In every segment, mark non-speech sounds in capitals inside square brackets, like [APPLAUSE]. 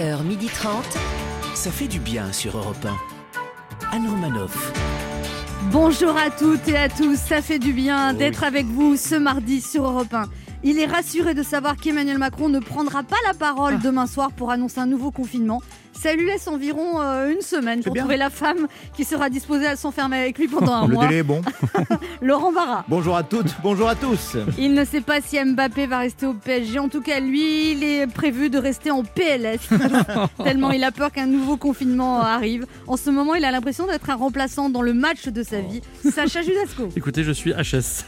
11h30. Ça fait du bien sur Europe 1. Anne Romanoff. Bonjour à toutes et à tous, ça fait du bien d'être avec vous ce mardi sur Europe 1. Il est rassuré de savoir qu'Emmanuel Macron ne prendra pas la parole Ah. demain soir pour annoncer un nouveau confinement. Ça lui laisse environ euh, une semaine pour bien. trouver la femme qui sera disposée à s'enfermer avec lui pendant un Le mois. délai est bon. [LAUGHS] Laurent Barra. Bonjour à toutes, bonjour à tous. Il ne sait pas si Mbappé va rester au PSG. En tout cas, lui, il est prévu de rester en PLS. [LAUGHS] Tellement il a peur qu'un nouveau confinement arrive. En ce moment, il a l'impression d'être un remplaçant dans le match de sa vie. Sacha Judasco. [LAUGHS] Écoutez, je suis HS.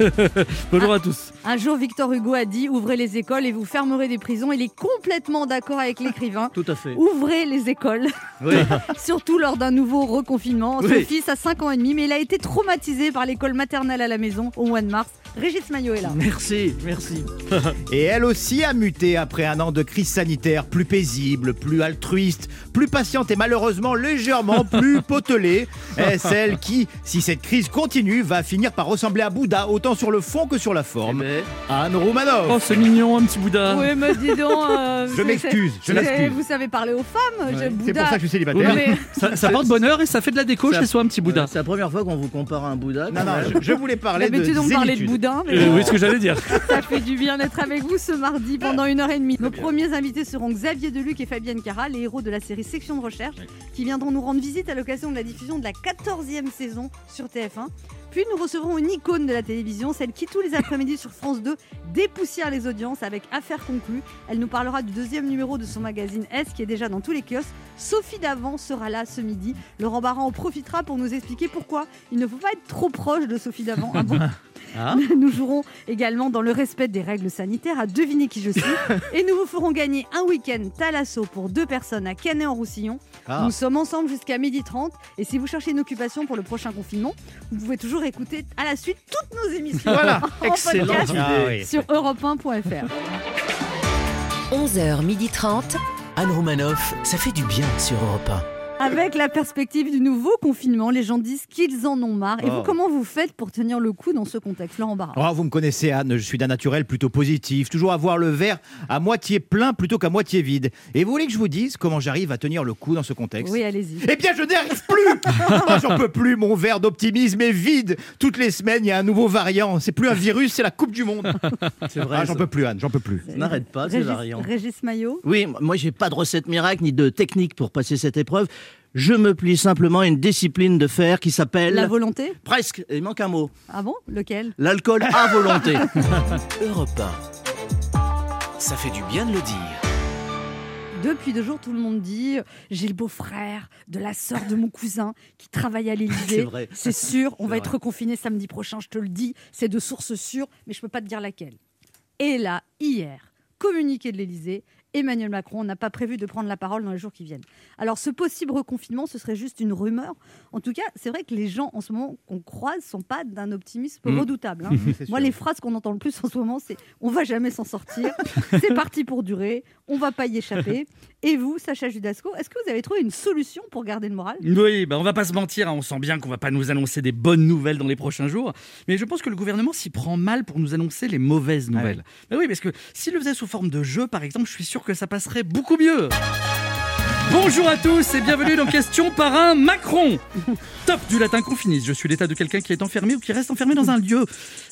Bonjour à tous. Un jour, Victor Hugo a dit Ouvrez les écoles et vous fermerez des prisons. Il est complètement d'accord avec l'écrivain. Tout à fait. Ouvrez les écoles, Oui. [LAUGHS] surtout lors d'un nouveau reconfinement. Son Oui. fils a 5 ans et demi, mais il a été traumatisé par l'école maternelle à la maison au mois de mars. Régis Maillot est là. Merci, merci. Et elle aussi a muté après un an de crise sanitaire, plus paisible, plus altruiste, plus patiente et malheureusement légèrement [LAUGHS] plus potelée. Est celle qui, si cette crise continue, va finir par ressembler à Bouddha, autant sur le fond que sur la forme. Anne Roumanoff. Oh, c'est mignon, un petit Bouddha. Oui, mais dis donc. euh, [LAUGHS] Je m'excuse, je m'excuse. Vous savez parler aux femmes, j'ai C'est Bouddha. pour ça que je suis Oui, célibataire. mais- [LAUGHS] ça, ça porte bonheur et ça fait de la déco chez soi, un petit Bouddha. C'est la première fois qu'on vous compare à un Bouddha. Non, non, je, je voulais parler de D'habitude, on parlait de mais Euh, oui, ce que j'allais dire. ça fait du bien d'être avec vous ce mardi pendant une heure et demie. Nos premiers invités seront Xavier Deluc et Fabienne Cara, les héros de la série Section de recherche, qui viendront nous rendre visite à l'occasion de la diffusion de la 14e saison sur TF1. Puis nous recevrons une icône de la télévision, celle qui tous les après-midi sur France 2 dépoussière les audiences avec Affaires conclues. Elle nous parlera du deuxième numéro de son magazine S qui est déjà dans tous les kiosques. Sophie Davant sera là ce midi. Laurent Barra en profitera pour nous expliquer pourquoi il ne faut pas être trop proche de Sophie Davant. Ah bon? [LAUGHS] Ah. [LAUGHS] nous jouerons également dans le respect des règles sanitaires à deviner qui je suis. [LAUGHS] Et nous vous ferons gagner un week-end Thalasso pour deux personnes à Canet-en-Roussillon. Ah. Nous sommes ensemble jusqu'à 12h30. Et si vous cherchez une occupation pour le prochain confinement, vous pouvez toujours écouter à la suite toutes nos émissions. [LAUGHS] Voilà, en podcast Ah oui. sur europe1.fr. 11h30. Anne Romanoff, ça fait du bien sur Europe Avec la perspective du nouveau confinement, les gens disent qu'ils en ont marre. Et vous, Oh. comment vous faites pour tenir le coup dans ce contexte Laurent Barra Oh, vous me connaissez, Anne, je suis d'un naturel plutôt positif, toujours avoir le verre à moitié plein plutôt qu'à moitié vide. Et vous voulez que je vous dise comment j'arrive à tenir le coup dans ce contexte? Oui, allez-y. Eh bien, je n'y arrive plus Oh, [LAUGHS] J'en peux plus, mon verre d'optimisme est vide Toutes les semaines, il y a un nouveau variant. C'est plus un virus, c'est la Coupe du Monde. [LAUGHS] C'est vrai. Ah, j'en peux plus, Anne, j'en peux plus. n'arrête pas, ces Régis, variants. Régis Maillot? Oui, moi j'ai pas de recette miracle ni de technique pour passer cette épreuve. Je me plie simplement à une discipline de fer qui s'appelle. La volonté Presque, il manque un mot. Ah bon? Lequel? L'alcool à volonté. 1. [LAUGHS] Europe 1. Ça fait du bien de le dire. Depuis deux jours, tout le monde dit euh, j'ai le beau-frère de la sœur de mon cousin qui travaille à C'est l'Élysée. vrai. C'est sûr, on va être reconfiné samedi prochain, je te le dis. C'est de source sûre, mais je peux pas te dire laquelle. Et là, hier, communiqué de l'Élysée, Emmanuel Macron n'a pas prévu de prendre la parole dans les jours qui viennent. Alors, ce possible reconfinement, ce serait juste une rumeur. En tout cas, c'est vrai que les gens en ce moment qu'on croise sont pas d'un optimisme Mm. redoutable. hein. [LAUGHS] Moi, sûr. les phrases qu'on entend le plus en ce moment, c'est on va jamais s'en sortir, [LAUGHS] c'est parti pour durer, on va pas y échapper. Et vous, Sacha Judasco, est-ce que vous avez trouvé une solution pour garder le moral? Oui, bah on va pas se mentir, hein, on sent bien qu'on va pas nous annoncer des bonnes nouvelles dans les prochains jours. Mais je pense que le gouvernement s'y prend mal pour nous annoncer les mauvaises Ah nouvelles. Bah oui, parce que s'il le faisait sous forme de jeu, par exemple, je suis sûr que ça passerait beaucoup mieux. Bonjour à tous et bienvenue dans Question par un Macron. Top du latin confinis. Je suis l'état de quelqu'un qui est enfermé ou qui reste enfermé dans un lieu.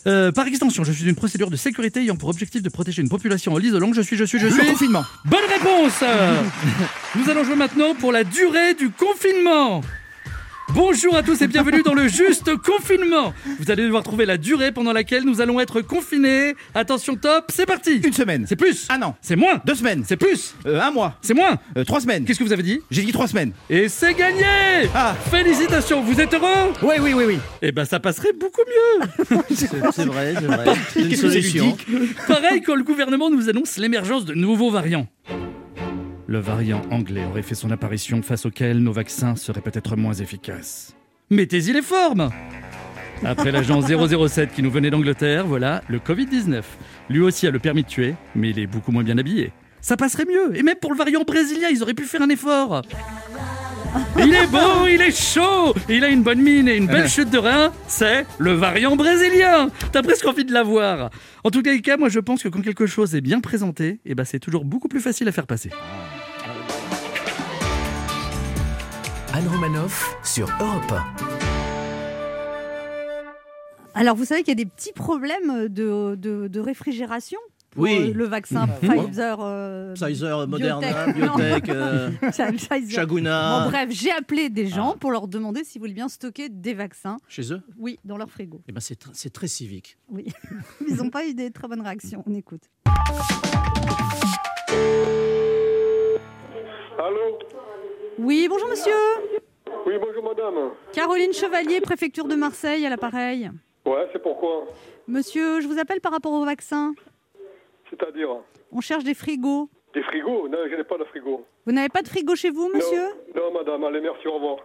Euh, par extension, je suis une procédure de sécurité ayant pour objectif de protéger une population en l'isolant. Je suis, je suis, je Le suis. confinement. Bonne réponse [LAUGHS] Nous allons jouer maintenant pour la durée du confinement. Bonjour à tous et bienvenue dans le juste confinement. Vous allez devoir trouver la durée pendant laquelle nous allons être confinés. Attention top, c'est parti. Une semaine. C'est plus. Un an. C'est moins. Deux semaines. C'est plus. Euh, un mois. C'est moins. Euh, trois semaines. Qu'est-ce que vous avez dit J'ai dit trois semaines. Et c'est gagné Ah. Félicitations, vous êtes heureux Oui, oui, oui, oui. Eh ben ça passerait beaucoup mieux. [LAUGHS] C'est vrai, c'est vrai. Une solution. ludique Pareil quand le gouvernement nous annonce l'émergence de nouveaux variants. Le variant anglais aurait fait son apparition face auquel nos vaccins seraient peut-être moins efficaces. Mettez-y les formes Après l'agent 007 qui nous venait d'Angleterre, voilà le Covid-19. Lui aussi a le permis de tuer, mais il est beaucoup moins bien habillé. Ça passerait mieux. Et même pour le variant brésilien, ils auraient pu faire un effort. Il est beau, il est chaud, il a une bonne mine et une belle chute de rein. C'est le variant brésilien. T'as presque envie de l'avoir. En tout cas, moi je pense que quand quelque chose est bien présenté, eh ben, c'est toujours beaucoup plus facile à faire passer. Anne Romanoff sur Europe Alors, vous savez qu'il y a des petits problèmes de, de- de réfrigération pour Oui. euh, le vaccin [LAUGHS] Pfizer. euh, Pfizer, Moderna, [LAUGHS] Biotech. Biotech, euh. [LAUGHS] Chaguna. Bon, bref, j'ai appelé des gens pour leur demander s'ils voulaient bien stocker des vaccins, Chez eux? Oui, dans leur frigo. eh ben, c'est tr- c'est très civique. Oui. Ils n'ont pas eu des très bonnes réactions. On écoute. Allô? Oui, bonjour monsieur. Oui, bonjour madame. Caroline Chevalier, préfecture de Marseille, à l'appareil. Ouais, c'est pourquoi Monsieur, je vous appelle par rapport au vaccin. C'est-à-dire? On cherche des frigos. Des frigos? Non, je n'ai pas de frigo. Vous n'avez pas de frigo chez vous, monsieur? Non, non, madame, allez, merci, au revoir.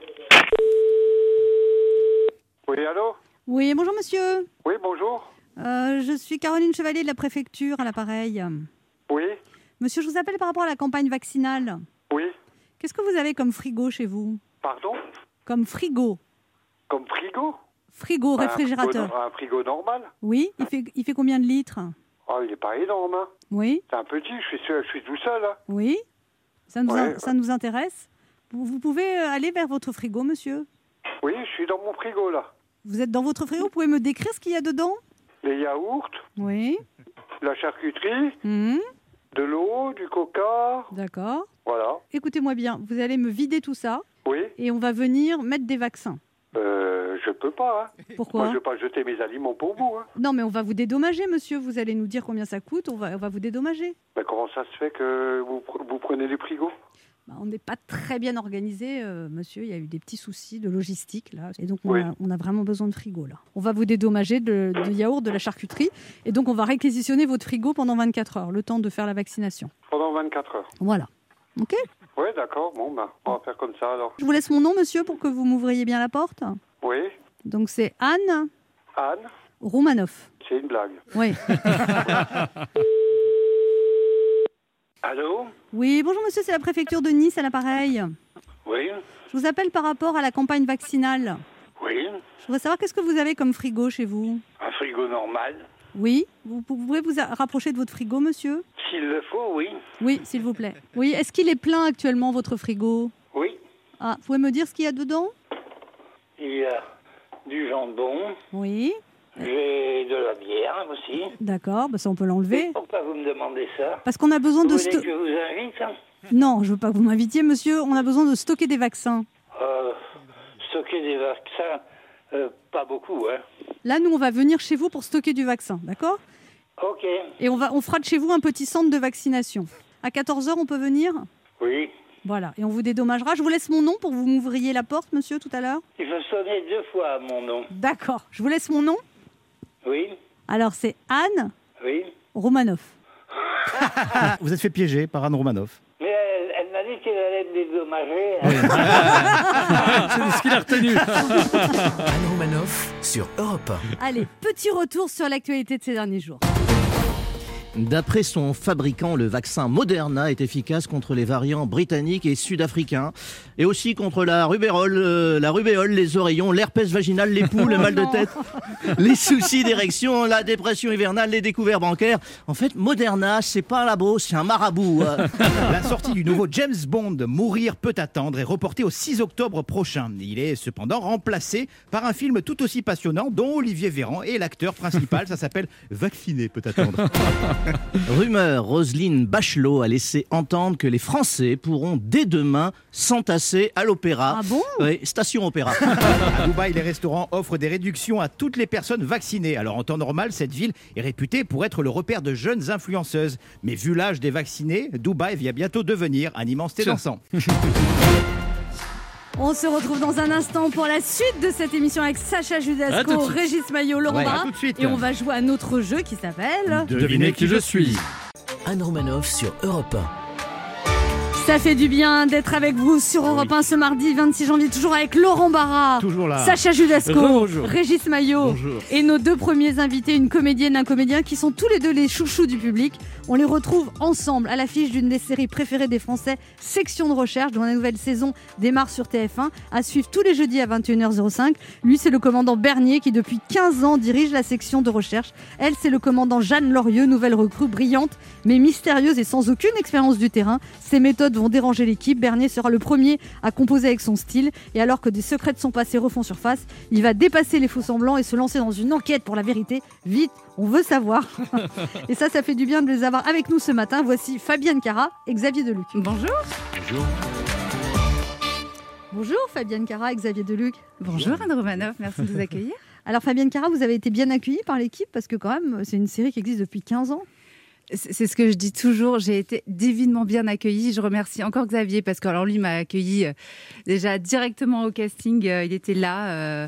Oui, allô? Oui, bonjour monsieur. Oui, bonjour. Euh, je suis Caroline Chevalier de la préfecture, à l'appareil. Oui, Monsieur, je vous appelle par rapport à la campagne vaccinale. oui. Qu'est-ce que vous avez comme frigo chez vous Pardon Comme frigo Comme frigo Frigo, Un réfrigérateur. frigo- Un frigo normal Oui, il fait, il fait combien de litres Oh, il n'est pas énorme, hein. Oui, C'est un petit, je suis, je suis tout seul, hein. oui. Ça nous, Ouais. ça nous intéresse. Vous, vous pouvez euh, aller vers votre frigo, monsieur Oui, je suis dans mon frigo, là. Vous êtes dans votre frigo, vous pouvez me décrire ce qu'il y a dedans? Les yaourts, Oui. la charcuterie, Mhm, de l'eau, du coca, D'accord. Voilà. Écoutez-moi bien, vous allez me vider tout ça Oui, et on va venir mettre des vaccins. euh, je peux pas, hein. Moi, Pourquoi je vais pas jeter mes aliments pour vous, hein. Non, mais on va vous dédommager, monsieur. Vous allez nous dire combien ça coûte. On va, on va vous dédommager. Mais comment ça se fait que vous, pr- vous prenez les frigos? Bah, on n'est pas très bien organisé, euh, monsieur. Il y a eu des petits soucis de logistique là, et donc on, Oui. a, on a vraiment besoin de frigo là. On va vous dédommager de, de yaourt, de la charcuterie, et donc on va réquisitionner votre frigo pendant 24 heures, le temps de faire la vaccination. Pendant 24 heures. Voilà. Ok. Oui, d'accord. Bon, ben, on va faire comme ça alors. Je vous laisse mon nom, monsieur, pour que vous m'ouvriez bien la porte. Oui, Donc c'est Anne Anne, Roumanoff. c'est une blague. Oui. [LAUGHS] Allô Oui. Bonjour, monsieur. C'est la préfecture de Nice à l'appareil. Oui, Je vous appelle par rapport à la campagne vaccinale. oui. Je voudrais savoir qu'est-ce que vous avez comme frigo chez vous? Un frigo normal. Oui, vous, pouvez vous rapprocher de votre frigo, monsieur S'il le faut, oui. Oui, s'il vous plaît. Oui, est-ce qu'il est plein actuellement, votre frigo Oui. Ah, vous pouvez me dire ce qu'il y a dedans Il y a du jambon, Oui, j'ai de la bière aussi. d'accord, bah ça on peut l'enlever. Pourquoi vous me demandez ça Parce qu'on a besoin Vous de... voulez que je vous invite hein Non, je veux pas que vous m'invitiez, monsieur. On a besoin de stocker des vaccins. euh, Stocker des vaccins, euh, pas beaucoup, hein. Là, nous, on va venir chez vous pour stocker du vaccin, d'accord? Ok, Et on, va, on fera de chez vous un petit centre de vaccination. À 14h, on peut venir? Oui. Voilà, et on vous dédommagera. Je vous laisse mon nom pour que vous m'ouvriez la porte, monsieur, tout à l'heure. Il faut sonner deux fois à mon nom. D'accord, je vous laisse mon nom? Oui, Alors, c'est Anne oui. Romanoff. [LAUGHS] Vous êtes fait piéger par Anne Romanoff. Mais qu'elle allait me dédommager. hein. [LAUGHS] C'est ce qu'il a retenu. Anne Romanoff sur Europe Allez, petit retour sur l'actualité de ces derniers jours. D'après son fabricant, le vaccin Moderna est efficace contre les variants britanniques et sud-africains, et aussi contre la rubéole, euh, la rubéole, les oreillons, l'herpès vaginal, les poux, le Oh mal de non. tête, les soucis d'érection, la dépression hivernale, les découvertes bancaires. En fait, Moderna, c'est pas un labo, c'est un marabout. euh. [LAUGHS] La sortie du nouveau James Bond, Mourir peut attendre, est reportée au 6 octobre prochain. Il est cependant remplacé par un film tout aussi passionnant dont Olivier Véran est l'acteur principal. Ça s'appelle Vacciné peut attendre. [LAUGHS] [LAUGHS] Rumeur, Roselyne Bachelot a laissé entendre que les Français pourront dès demain s'entasser à l'opéra. Ah bon? Oui, station opéra. [LAUGHS] À Dubaï, les restaurants offrent des réductions à toutes les personnes vaccinées. Alors en temps normal, cette ville est réputée pour être le repère de jeunes influenceuses. Mais vu l'âge des vaccinés, Dubaï va bientôt devenir un immense thé dansant. [LAUGHS] On se retrouve dans un instant pour la suite de cette émission avec Sacha Judasco. Régis Maillot, Laurent Ouais, Barra. Et on va jouer à notre jeu qui s'appelle Devinez qui je suis. Anne Romanoff sur Europe Ça fait du bien d'être avec vous sur Europe 1 ce mardi 26 janvier, toujours avec Laurent Barra, Toujours là. Sacha Judasco. Régis Maillot Bonjour. et nos deux premiers invités, une comédienne et un comédien qui sont tous les deux les chouchous du public. On les retrouve ensemble à l'affiche d'une des séries préférées des Français, Section de recherche, dont la nouvelle saison démarre sur TF1, à suivre tous les jeudis à 21h05. Lui, c'est le commandant Bernier qui, depuis 15 ans, dirige la section de recherche. Elle, c'est le commandant Jeanne Lorieux, nouvelle recrue brillante, mais mystérieuse et sans aucune expérience du terrain. Ses méthodes vont déranger l'équipe, Bernier sera le premier à composer avec son style. Et alors que des secrets de son passé refont surface, il va dépasser les faux semblants et se lancer dans une enquête pour la vérité. Vite, on veut savoir. [LAUGHS] et ça, ça fait du bien de les avoir avec nous ce matin. Voici Fabienne Cara et Xavier Deluc. Bonjour. Bonjour Fabienne Cara et Xavier Deluc. Bonjour Anne Romanoff, merci de nous [LAUGHS] accueillir. Alors Fabienne Cara, vous avez été bien accueillie par l'équipe parce que quand même, c'est une série qui existe depuis 15 ans. C'est ce que je dis toujours, j'ai été divinement bien accueillie. Je remercie encore Xavier parce que alors lui m'a accueilli euh, déjà directement au casting. Euh, Il était là, euh,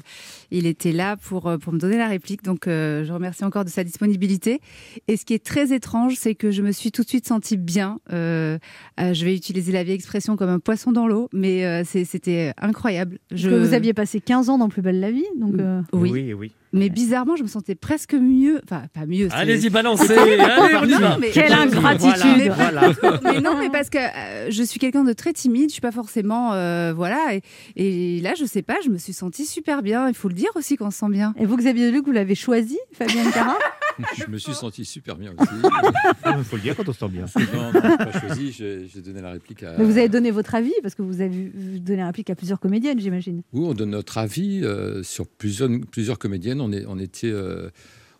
il était là pour euh, pour me donner la réplique. Donc euh, je remercie encore de sa disponibilité. Et ce qui est très étrange, c'est que je me suis tout de suite sentie bien. Euh, euh, je vais utiliser la vieille expression comme un poisson dans l'eau, mais euh, c'était incroyable. Parce que vous aviez passé 15 ans dans Plus belle la vie, donc euh, oui. oui, oui. Mais bizarrement, je me sentais presque mieux. Enfin, pas mieux. Allez-y, balancez Allez, on y Non, va mais- quelle ingratitude Voilà. [LAUGHS] mais non, mais parce que euh, je suis quelqu'un de très timide, je suis pas forcément euh, voilà. Et, et là, je sais pas, je me suis sentie super bien. Il faut le dire aussi qu'on se sent bien. Et vous, Xavier Deluc, vous l'avez choisi, Fabienne Cara? [LAUGHS] Je me suis senti super bien aussi. Il faut le dire quand on se sent bien. Non, non, j'ai pas choisi, j'ai donné la réplique à. Mais vous avez donné votre avis parce que vous avez vu- donné un réplique à plusieurs comédiennes, j'imagine. Oui, on donne notre avis euh, sur plusieurs, plusieurs comédiennes. On, est, on était. euh,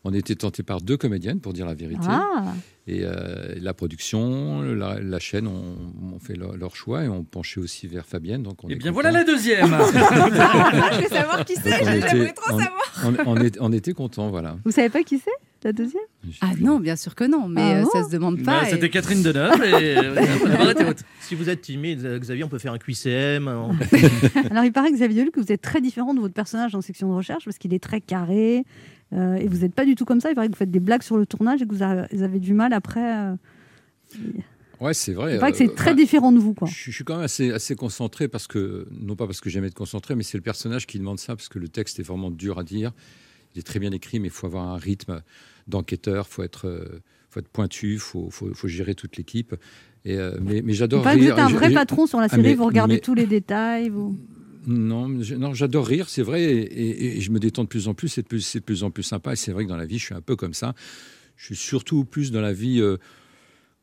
on était tenté par deux comédiennes pour dire la vérité. Ah, Et euh, la production, la, la chaîne ont, fait leur, leur choix et ont penché aussi vers Fabienne. Donc on Eh est bien, content. voilà la deuxième [LAUGHS] [LAUGHS] je veux savoir qui c'est. on, J'aimerais était, trop on- savoir. on- on est- on était content, voilà. vous savez pas qui c'est, la deuxième? Ah non, bien sûr que non, mais Ah euh, ça se demande Bah, pas. et- C'était Catherine Deneuve et euh. [LAUGHS] Si vous êtes timide, Xavier, on peut faire un QCM. on- Alors, il paraît, Xavier que vous êtes très différent de votre personnage en section de recherche parce qu'il est très carré euh, et vous n'êtes pas du tout comme ça. Il paraît que vous faites des blagues sur le tournage et que vous avez, vous avez du mal après. euh, Ouais, c'est vrai. Il paraît que c'est euh, très enfin, différent de vous, quoi. Je, je suis quand même assez, assez concentré parce que, non pas parce que j'aime être concentré, mais c'est le personnage qui demande ça parce que le texte est vraiment dur à dire. Il est très bien écrit, mais il faut avoir un rythme d'enquêteur, il faut être, euh, faut être pointu, il faut, faut, faut gérer toute l'équipe. Et, euh, mais mais Il j'adore vous êtes un vrai patron sur la Ah, série, mais- vous regardez mais- tous les détails. Vous... Non, je- non j'adore rire, c'est vrai, et, et- et je me détends de plus en plus, c'est de plus, c'est de plus en plus sympa. Et c'est vrai que dans la vie, je suis un peu comme ça. Je suis surtout plus dans la vie, euh,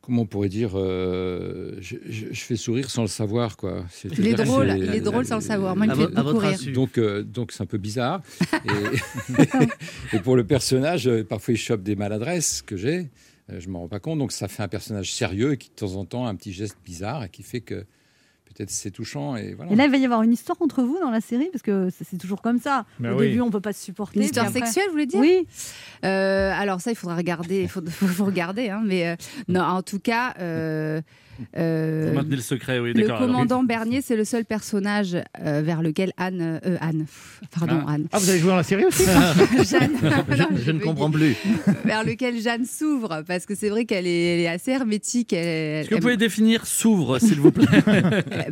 comment on pourrait dire, euh, je, je- je fais sourire sans le savoir, quoi. Il est drôle, il est drôle sans le savoir. Moi, il me fait beaucoup rire. Donc, euh, donc c'est un peu bizarre. Et, [LAUGHS] et pour le personnage, parfois il chope des maladresses que j'ai. Je m'en rends pas compte. Donc ça fait un personnage sérieux qui de temps en temps a un petit geste bizarre et qui fait que peut-être c'est touchant et voilà. Et là, il va y avoir une histoire entre vous dans la série parce que c'est toujours comme ça. Au oui. début, on peut pas se supporter. Une histoire après- sexuelle, vous voulez dire? Oui. Euh, alors ça, il faudra regarder, il [LAUGHS] faut regarder. hein, mais euh, non, en tout cas, euh, euh, Vous maintenez le secret, oui, le alors. commandant Bernier, c'est le seul personnage euh, vers lequel Anne, euh, Anne, pff, pardon, Ah. Anne, Ah, vous avez joué dans la série aussi [LAUGHS] Jeanne, [LAUGHS] Je, Non, je ne comprends dire, plus. [LAUGHS] vers lequel Jeanne s'ouvre, parce que c'est vrai qu'elle est, assez hermétique. Est-ce que vous elle- pouvez définir s'ouvre, s'il vous plaît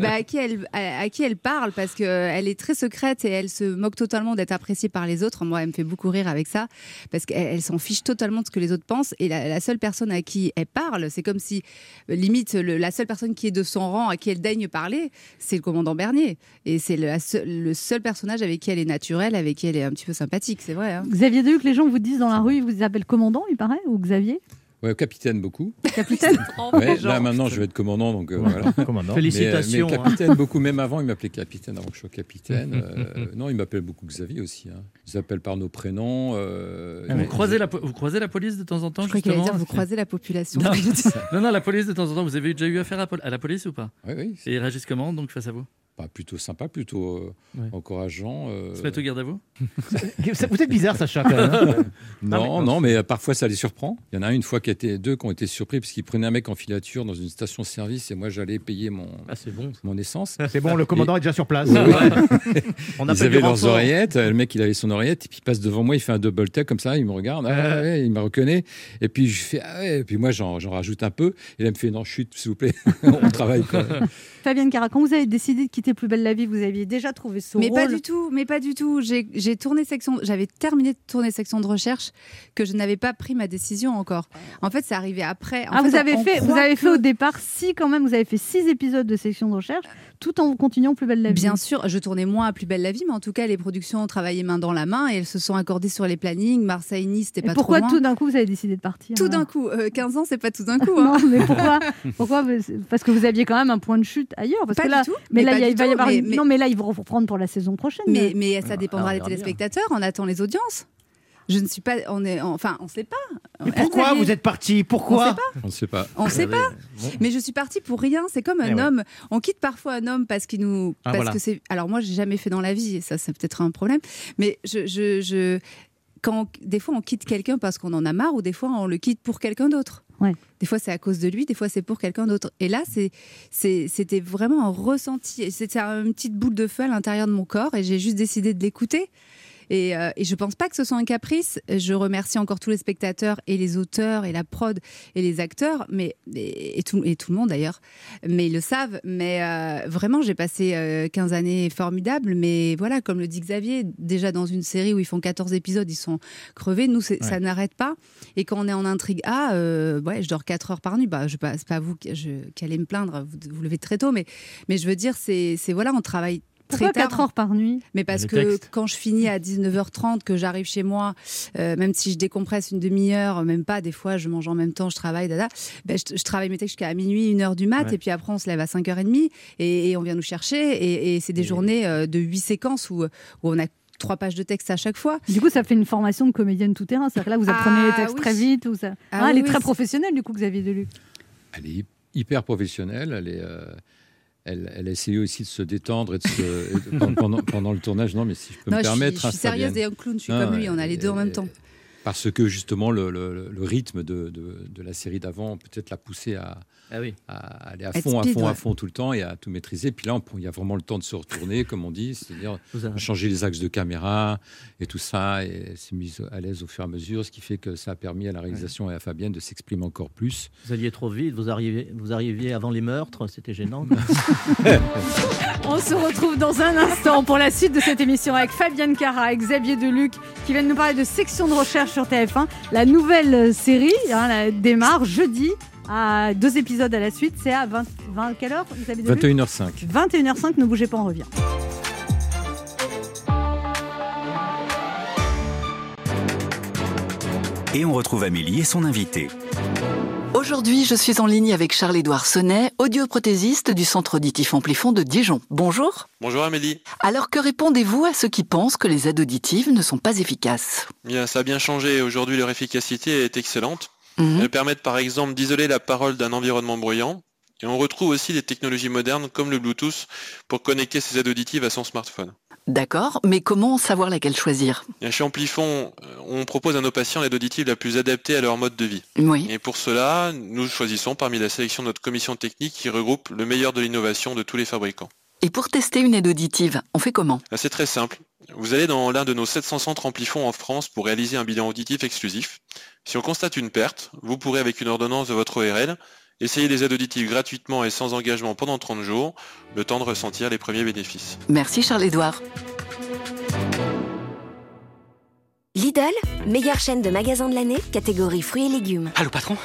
bah, à, qui elle, à, à qui elle parle parce qu'elle est très secrète et elle se moque totalement d'être appréciée par les autres. Moi, elle me fait beaucoup rire avec ça parce qu'elle elle s'en fiche totalement de ce que les autres pensent. Et la, la seule personne à qui elle parle, c'est comme si, euh, limite, le- la seule personne qui est de son rang, à qui elle daigne parler, c'est le commandant Bernier. Et c'est le, seul personnage avec qui elle est naturelle, avec qui elle est un petit peu sympathique, c'est vrai. hein. Xavier Deluc, les gens vous disent dans la rue, ils vous appellent commandant, il paraît, ou Xavier? Ouais, capitaine beaucoup. Capitaine [LAUGHS] Ouais, là maintenant, je vais être commandant, donc euh, voilà. Commandant. Mais, euh, Félicitations. mais hein. capitaine beaucoup, même avant, il m'appelait capitaine avant que je sois capitaine. [LAUGHS] Euh, non, il m'appelle beaucoup Xavier aussi. Hein. Ils s'appellent par nos prénoms. euh, Ah vous, ouais. croisez la, po- vous croisez la police de temps en temps Je crois justement dire, vous croisez la population. Non. [LAUGHS] non, non, la police de temps en temps. Vous avez déjà eu affaire à, pol- à la police ou pas? Oui, oui. Et ils réagissent comment donc face à vous? Pas plutôt sympa, plutôt euh, Ouais. encourageant. euh, Se mettent au garde à vous [LAUGHS] Ça- Vous êtes bizarre, Sacha, quand même. hein. [LAUGHS] Non, non, mais euh, parfois ça les surprend. Il y en a un une fois qui a été, deux qui ont été surpris parce qu'ils prenaient un mec en filature dans une station-service et moi j'allais payer mon, Ah, bon. mon essence. C'est bon, le commandant est déjà sur place. [LAUGHS] On Ils avaient leurs renfort. oreillettes, euh, le mec il avait son oreillette, et puis il passe devant moi, il fait un double take comme ça, il me regarde, ah, ouais, il me reconnaît, et puis je fais, ah ouais, et puis moi j'en j'en rajoute un peu, et là il me fait, non, chute, s'il vous plaît, on travaille. Fabienne Cara, quand vous avez décidé de quitter quitté Plus belle la vie, vous aviez déjà trouvé ce Mais rôle. pas du tout, mais pas du tout. J'ai tourné section, j'avais terminé de tourner section de recherche que je n'avais pas pris ma décision encore. En fait, c'est arrivé après. En Ah, fait, vous avez fait, vous avez fait au départ six quand même. Vous avez fait six épisodes de section de recherche, tout en continuant Plus belle la vie. Bien sûr, je tournais moins à Plus belle la vie, mais en tout cas, les productions ont travaillé main dans la main et elles se sont accordées sur les plannings. Marseille, Nice, c'était pas pourquoi trop loin. tout d'un coup vous avez décidé de partir Tout d'un coup, euh, 15 ans, c'est pas tout d'un coup. [LAUGHS] hein. Non, mais pourquoi? Pourquoi Parce que vous aviez quand même un point de chute ailleurs. Parce Pas que là, du tout, mais, mais là, il y a- il va y avoir mais- une- mais- Non, mais là, ils vont reprendre pour la saison prochaine. Mais, mais ça dépendra on des téléspectateurs. On attend les audiences. Je ne suis pas. On est. Enfin, on sait pas. Mais pourquoi Xavier vous êtes parti? On Pourquoi sait pas. On ne sait pas. On sait Vous avez- pas. Mais je suis partie pour rien. C'est comme un Eh ouais. homme. On quitte parfois un homme parce qu'il nous. Ah, parce voilà. que c'est. Alors moi, j'ai jamais fait dans la vie. Et ça, c'est peut-être un problème. Mais je, je, je- quand des fois on quitte quelqu'un parce qu'on en a marre, ou des fois on le quitte pour quelqu'un d'autre. Des fois c'est à cause de lui, des fois c'est pour quelqu'un d'autre. Et là, c'était vraiment un ressenti. C'était une petite boule de feu à l'intérieur de mon corps, et j'ai juste décidé de l'écouter. Et, euh, et je pense pas que ce soit un caprice. Je remercie encore tous les spectateurs et les auteurs et la prod et les acteurs, mais et, et tout, et tout le monde d'ailleurs. Mais ils le savent. Mais euh, vraiment, j'ai passé euh, 15 années formidables. Mais voilà, comme le dit Xavier, déjà dans une série où ils font 14 épisodes, ils sont crevés. Nous, ça n'arrête pas. Et quand on est en intrigue A, euh, ouais, je dors 4 heures par nuit. Bah, je pas, c'est pas vous qui, je- qui allez me plaindre. Vous vous levez très tôt, mais mais je veux dire, c'est voilà, on travaille. Très pourquoi tard. 4 heures par nuit Mais parce que quand je finis à 19h30, que j'arrive chez moi, euh, même si je décompresse une demi-heure, même pas, des fois je mange en même temps, je travaille, dada, ben, je, je travaille mes textes jusqu'à minuit, une heure du mat, Ouais. et puis après on se lève à 5h30 et, et on vient nous chercher. Et, et c'est des Et- journées euh, de huit séquences où, où on a trois pages de texte à chaque fois. Du coup, ça fait une formation de comédienne tout terrain. C'est-à-dire que là, vous apprenez Ah, les textes oui. très vite. Ou ça... Ah Ah, elle oui, est très professionnelle, du coup, Xavier Deluc. Elle est hyper professionnelle. Elle, est, euh, elle, elle a essayé aussi de se détendre et de se, et de- pendant, le tournage. Non, mais si je peux Non, me je suis, permettre. je suis hein, sérieuse Fabienne. et un clown, je suis Ah, comme lui, on a les deux en même temps. Parce que justement, le, le- le rythme de, de- de la série d'avant peut-être l'a poussé à, Ah oui. à aller à fond, à fond, à fond tout le temps et à tout maîtriser. Puis là, on- il y a vraiment le temps de se retourner, comme on dit, c'est-à-dire changer les axes de caméra et tout ça, et s'est mise à l'aise au fur et à mesure, ce qui fait que ça a permis à la réalisation et à Fabienne de s'exprimer encore plus. Vous alliez trop vite, vous arriviez, vous arriviez avant les meurtres, c'était gênant. [LAUGHS] On se retrouve dans un instant pour la suite de cette émission avec Fabienne Cara et Xavier Deluc qui viennent nous parler de section de recherche sur TF1. La nouvelle série hein, la- démarre jeudi à deux épisodes à la suite. C'est à 20, 20 quelle heure Xavier Deluc 21h05. 21h05, ne bougez pas, on revient. Et on retrouve Amélie et son invité. Aujourd'hui, je suis en ligne avec Charles-Édouard Sonnet, audioprothésiste du Centre auditif Amplifon de Dijon. Bonjour. Bonjour Amélie. Alors que répondez-vous à ceux qui pensent que les aides auditives ne sont pas efficaces? Bien, ça a bien changé. Aujourd'hui, leur efficacité est excellente. Mhm. Elles permettent par exemple d'isoler la parole d'un environnement bruyant. Et on retrouve aussi des technologies modernes comme le Bluetooth pour connecter ces aides auditives à son smartphone. D'accord, mais comment savoir laquelle choisir? Chez Amplifon, euh, on propose à nos patients l'aide auditive la plus adaptée à leur mode de vie. Oui. Et pour cela, nous choisissons parmi la sélection de notre commission technique qui regroupe le meilleur de l'innovation de tous les fabricants. Et pour tester une aide auditive, on fait comment? Là, C'est très simple. Vous allez dans l'un de nos 700 centres Amplifon en France pour réaliser un bilan auditif exclusif. Si on constate une perte, vous pourrez avec une ordonnance de votre ORL essayer les aides auditives gratuitement et sans engagement pendant 30 jours, le temps de ressentir les premiers bénéfices. Merci Charles-Édouard. Lidl, meilleure chaîne de magasins de l'année, catégorie fruits et légumes. Allô patron?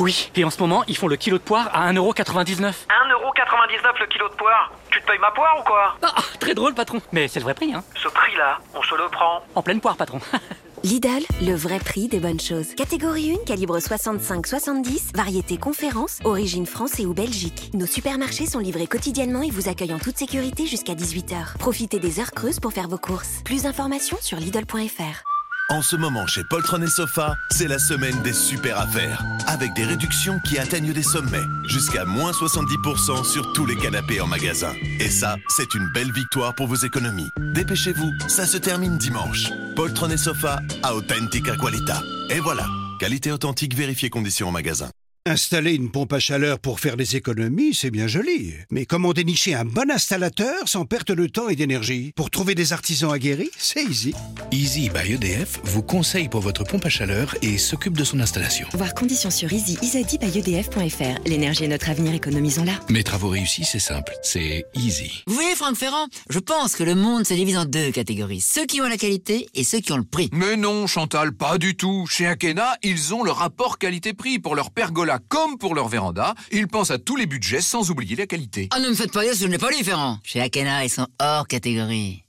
Oui, et en ce moment, ils font le kilo de poire à 1,99€. 1,99€ le kilo de poire Tu te payes ma poire ou quoi? Ah, très drôle patron Mais c'est le vrai prix, hein Ce prix-là, on se le prend. En pleine poire patron. [LAUGHS] Lidl, le vrai prix des bonnes choses. Catégorie 1, calibre 65-70, variété conférence, origine France et ou Belgique. Nos supermarchés sont livrés quotidiennement et vous accueillent en toute sécurité jusqu'à 18h. Profitez des heures creuses pour faire vos courses. Plus d'informations sur Lidl.fr. En ce moment, chez Poltron et Sofa, c'est la semaine des super affaires. Avec des réductions qui atteignent des sommets. Jusqu'à moins 70% sur tous les canapés en magasin. Et ça, c'est une belle victoire pour vos économies. Dépêchez-vous, ça se termine dimanche. Poltron et Sofa, à authentica qualità. Et voilà, qualité authentique, vérifiez conditions en magasin. Installer une pompe à chaleur pour faire des économies, c'est bien joli. Mais comment dénicher un bon installateur sans perte de temps et d'énergie Pour trouver des artisans aguerris, c'est easy. Easy by EDF vous conseille pour votre pompe à chaleur et s'occupe de son installation. Voir conditions sur easy easybyedf.fr. L'énergie est notre avenir, économisons-la. Mes travaux réussis, c'est simple, c'est easy. Vous voyez, Franck Ferrand, je pense que le monde se divise en deux catégories. Ceux qui ont la qualité et ceux qui ont le prix. Mais non, Chantal, pas du tout. Chez Akena, ils ont le rapport qualité-prix pour leur pergola comme pour leur véranda. Ils pensent à tous les budgets sans oublier la qualité. Ah, ne me faites pas dire ce n'est pas différent. Chez Akena, ils sont hors catégorie.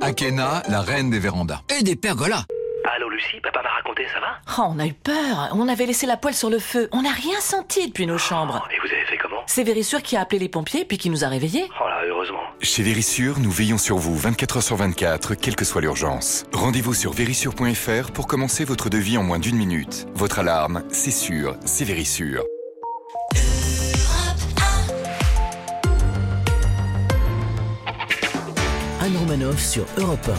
Akena, la reine des vérandas. Et des pergolas. Allô Lucie, papa m'a raconté, ça va? Oh, on a eu peur. On avait laissé la poêle sur le feu. On n'a rien senti depuis nos chambres. Et vous avez fait comment? C'est Vérissure qui a appelé les pompiers puis qui nous a réveillés. Oh là, heureusement. Chez Vérissure, nous veillons sur vous 24 h sur 24, quelle que soit l'urgence. Rendez-vous sur vérissure.fr pour commencer votre devis en moins d'une minute. Votre alarme, c'est sûr, c'est Vérissure. Anne Romanoff sur Europe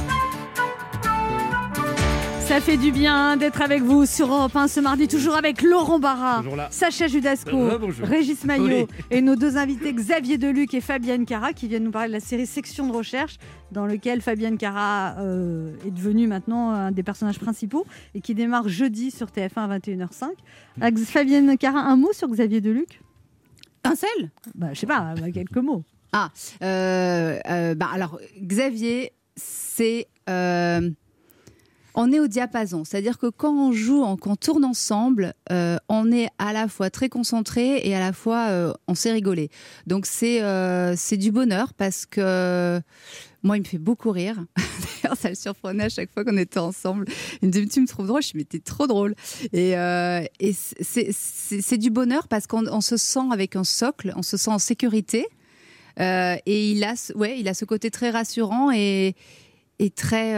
Ça fait du bien d'être avec vous sur Europe 1 ce mardi, toujours avec Laurent Barra. Sacha Judasco, Euh. Régis Maillot Oui. et nos deux invités Xavier Deluc et Fabienne Cara qui viennent nous parler de la série Section de recherche dans lequel Fabienne Cara euh, est devenue maintenant un des personnages principaux et qui démarre jeudi sur TF1 à 21h05. Ah, Fabienne Cara, un mot sur Xavier Deluc? Un seul? Bah, Je sais pas, bah, quelques mots. Ah, euh, euh, bah, alors Xavier, c'est. On est au diapason, c'est-à-dire que quand on joue, quand on tourne ensemble, euh, on est à la fois très concentré et à la fois euh, on sait rigoler. Donc c'est euh, du bonheur parce que moi il me fait beaucoup rire. [LAUGHS] D'ailleurs ça le surprenait à chaque fois qu'on était ensemble. Il me dit tu me trouves drôle, je suis mais t'es trop drôle. Et, c'est- du bonheur parce qu'on on se sent avec un socle, on se sent en sécurité. Et il a, ouais, il a ce côté très rassurant et, et très,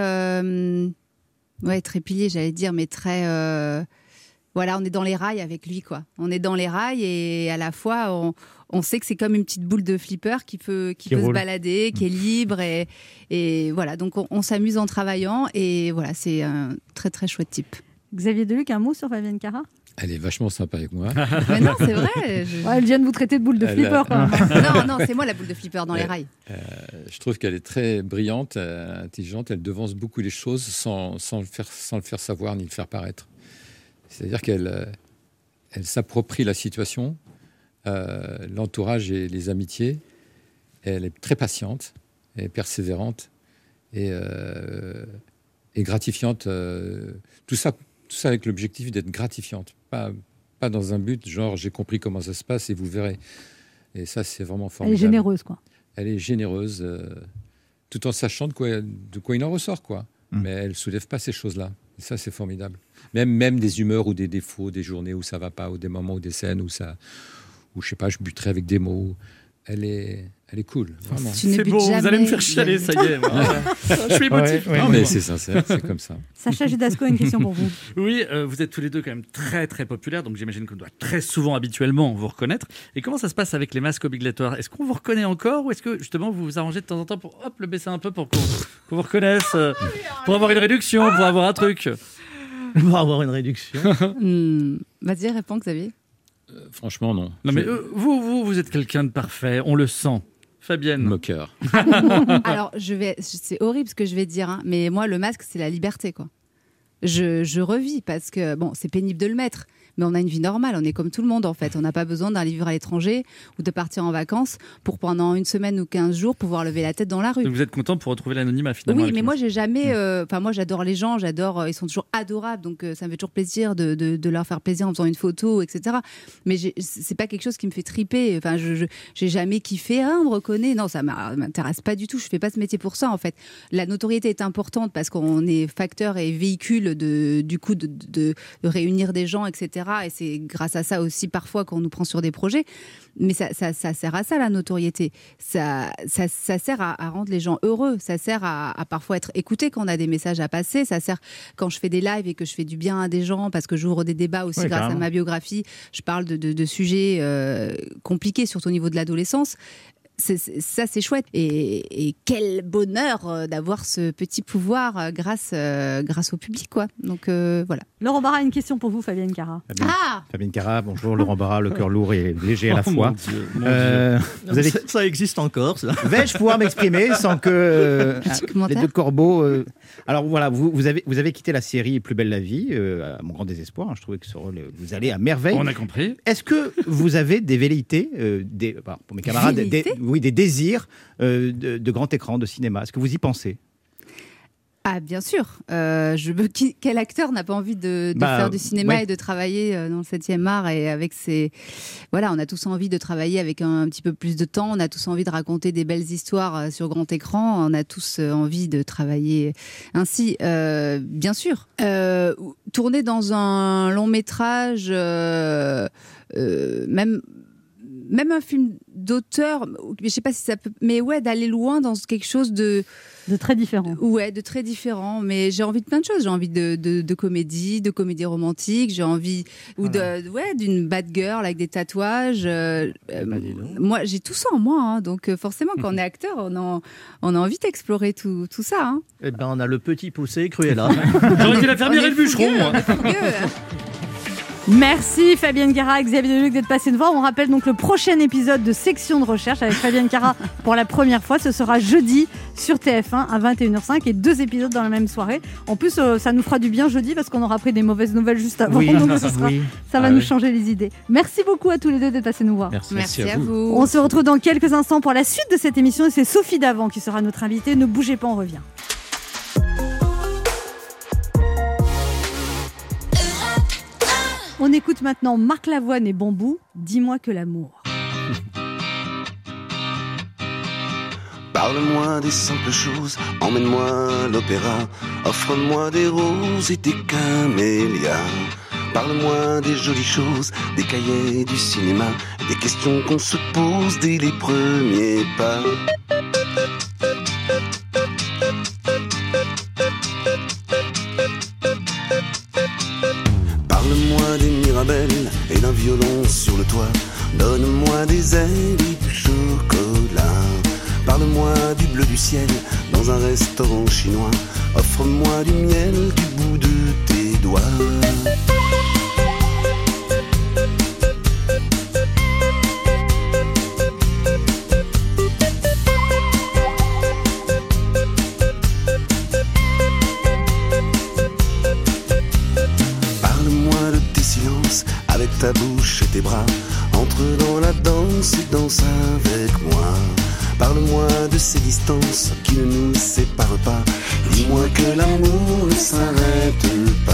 ouais, très pilier, j'allais dire, mais très, euh, voilà, on est dans les rails avec lui, quoi. On est dans les rails et à la fois, on, on sait que c'est comme une petite boule de flipper qui peut, qui Qui peut se balader, qui est libre et, et voilà. Donc on, on s'amuse en travaillant et voilà, c'est un très très chouette type. Xavier Deluc, un mot sur Fabienne Cara Elle est vachement sympa avec moi. [LAUGHS] Mais non, c'est vrai. je- Ouais, Elle vient de vous traiter de boule de Elle flipper a- quand même. [LAUGHS] non, non, c'est moi la boule de flipper dans les rails. Euh, je trouve qu'elle est très brillante, euh, intelligente. Elle devance beaucoup les choses sans, sans, le, faire, sans le faire savoir ni le faire paraître. C'est-à-dire qu'elle euh, elle s'approprie la situation, euh, l'entourage et les amitiés. Elle est très patiente, et persévérante et, euh, et gratifiante. euh, tout, ça, tout ça avec l'objectif d'être gratifiante, pas, pas dans un but genre j'ai compris comment ça se passe et vous verrez. Et ça, c'est vraiment Elle formidable. est généreuse, quoi. Elle est généreuse, euh, tout en sachant de quoi, de quoi il en ressort, quoi. Mais elle soulève pas ces choses-là. Et ça, c'est formidable. Même, même des humeurs ou des défauts, des journées où ça va pas, ou des moments ou des scènes où ça, où je sais pas, je buterai avec des mots. Elle est, elle est cool, vraiment. C'est butes beau, vous jamais, allez me faire chialer, ça y est. [LAUGHS] Je suis émotif. Ouais, ouais. Non, mais c'est sincère, c'est comme ça. [LAUGHS] Sacha Judasco a une question pour vous. Oui, euh, vous êtes tous les deux quand même très très populaires, donc j'imagine qu'on doit très souvent habituellement vous reconnaître. Et comment ça se passe avec les masques obligatoires? Est-ce qu'on vous reconnaît encore ou est-ce que justement vous vous arrangez de temps en temps pour hop, le baisser un peu pour qu'on vous reconnaisse, euh, pour avoir une réduction, pour avoir un truc? Pour avoir une réduction. [LAUGHS] Hmm, Vas-y, réponds Xavier. Franchement, non. Non mais euh, vous, vous, vous êtes quelqu'un de parfait, on le sent. Fabienne. Moqueur. [LAUGHS] [LAUGHS] Alors, je vais, c'est horrible ce que je vais dire, hein, mais moi, le masque, c'est la liberté, quoi. Je, je revis parce que, bon, c'est pénible de le mettre, mais on a une vie normale, on est comme tout le monde, en fait. On n'a pas besoin d'aller vivre à l'étranger ou de partir en vacances pour pendant une semaine ou 15 jours pouvoir lever la tête dans la rue. Donc vous êtes content pour retrouver l'anonymat finalement Oui, mais moi j'ai jamais. euh, Enfin, moi j'adore les gens, j'adore. euh, ils sont toujours adorables, donc euh, ça me fait toujours plaisir de, de- de leur faire plaisir en faisant une photo, etc. Mais c'est pas quelque chose qui me fait triper. Enfin, je j'ai jamais kiffé. Ah, on me reconnaît. Non, ça m'intéresse pas du tout. Je fais pas ce métier pour ça en fait. La notoriété est importante parce qu'on est facteur et véhicule de du coup de, de- de réunir des gens, etc. Et c'est grâce à ça aussi parfois qu'on nous prend sur des projets. Mais ça, ça, ça sert à ça la notoriété. Ça, ça, ça sert à, à rendre les gens heureux. Ça sert à, à parfois être écouté quand on a des messages à passer. Ça sert quand je fais des lives et que je fais du bien à des gens parce que j'ouvre des débats aussi grâce carrément. à ma biographie. Je parle de, de- de sujets euh, compliqués, surtout au niveau de l'adolescence. Ça, c'est chouette. Et, et quel bonheur euh, d'avoir ce petit pouvoir euh, grâce, euh, grâce au public, quoi. Donc euh, voilà. Laurent Barra, une question pour vous, Fabienne Cara. Fabienne, Ah Fabienne Cara, bonjour. Laurent Barra, le cœur lourd et léger à la Oh, fois. mon Dieu, mon Euh, Dieu. vous avez- Ça- ça existe encore, ça. Vais-je pouvoir m'exprimer sans que [LAUGHS] euh, les deux corbeaux. euh, Alors voilà, vous, vous avez, vous avez quitté la série Plus belle la vie, euh, à mon grand désespoir. hein, je trouvais que ce rôle, vous allez à merveille. On a compris. Est-ce que vous avez des velléités, euh, des, pardon, pour mes camarades, des, Velléités oui, des désirs euh, de, de grand écran, de cinéma Est-ce que vous y pensez? Ah, bien sûr. Euh, je Quel acteur n'a pas envie de, de Bah, faire du cinéma ouais. et de travailler euh, dans le 7e art et avec ses. Voilà, on a tous envie de travailler avec un, un petit peu plus de temps. On a tous envie de raconter des belles histoires sur grand écran. On a tous envie de travailler ainsi. Euh, bien sûr. Euh, tourner dans un long métrage, même même un film d'auteur, je sais pas si ça peut, mais ouais, d'aller loin dans quelque chose de de très différent. Ouais, de très différent. Mais j'ai envie de plein de choses. J'ai envie de, de, de comédie, de comédie romantique. J'ai envie ou de ouais d'une bad girl avec des tatouages. euh, euh, moi, j'ai tout ça en moi. hein. donc euh, forcément, quand on est acteur, on a, on a envie d'explorer tout, tout ça. hein. Eh ben, on a le petit poussé Cruella. J'aurais été la fermière et le bûcheron. moi. Merci Fabienne Cara, Xavier Deluc d'être passé nous voir. On rappelle donc le prochain épisode de Section de recherche avec Fabienne Cara [LAUGHS] pour la première fois. Ce sera jeudi sur TF1 à 21h05 et deux épisodes dans la même soirée. En plus, euh, ça nous fera du bien jeudi parce qu'on aura pris des mauvaises nouvelles juste avant. Oui, [LAUGHS] donc ce [LAUGHS] sera- oui. ça va Ah nous oui. changer les idées. Merci beaucoup à tous les deux d'être passés nous voir. Merci. Merci à vous. On se retrouve dans quelques instants pour la suite de cette émission et c'est Sophie Davant qui sera notre invitée. Ne bougez pas, on revient. On écoute maintenant Marc Lavoine et Bambou, Dis-moi que l'amour. [LAUGHS] Parle-moi des simples choses, emmène-moi l'opéra, offre-moi des roses et des camélias. Parle-moi des jolies choses, des cahiers du cinéma, des questions qu'on se pose dès les premiers pas. Des mirabelles et d'un violon sur le toit. Donne-moi des ailes et du chocolat. Parle-moi du bleu du ciel dans un restaurant chinois. Offre-moi du miel du bout de tes doigts. Avec moi. Parle-moi de ces distances qui ne nous séparent pas. Dis-moi que l'amour ne s'arrête pas.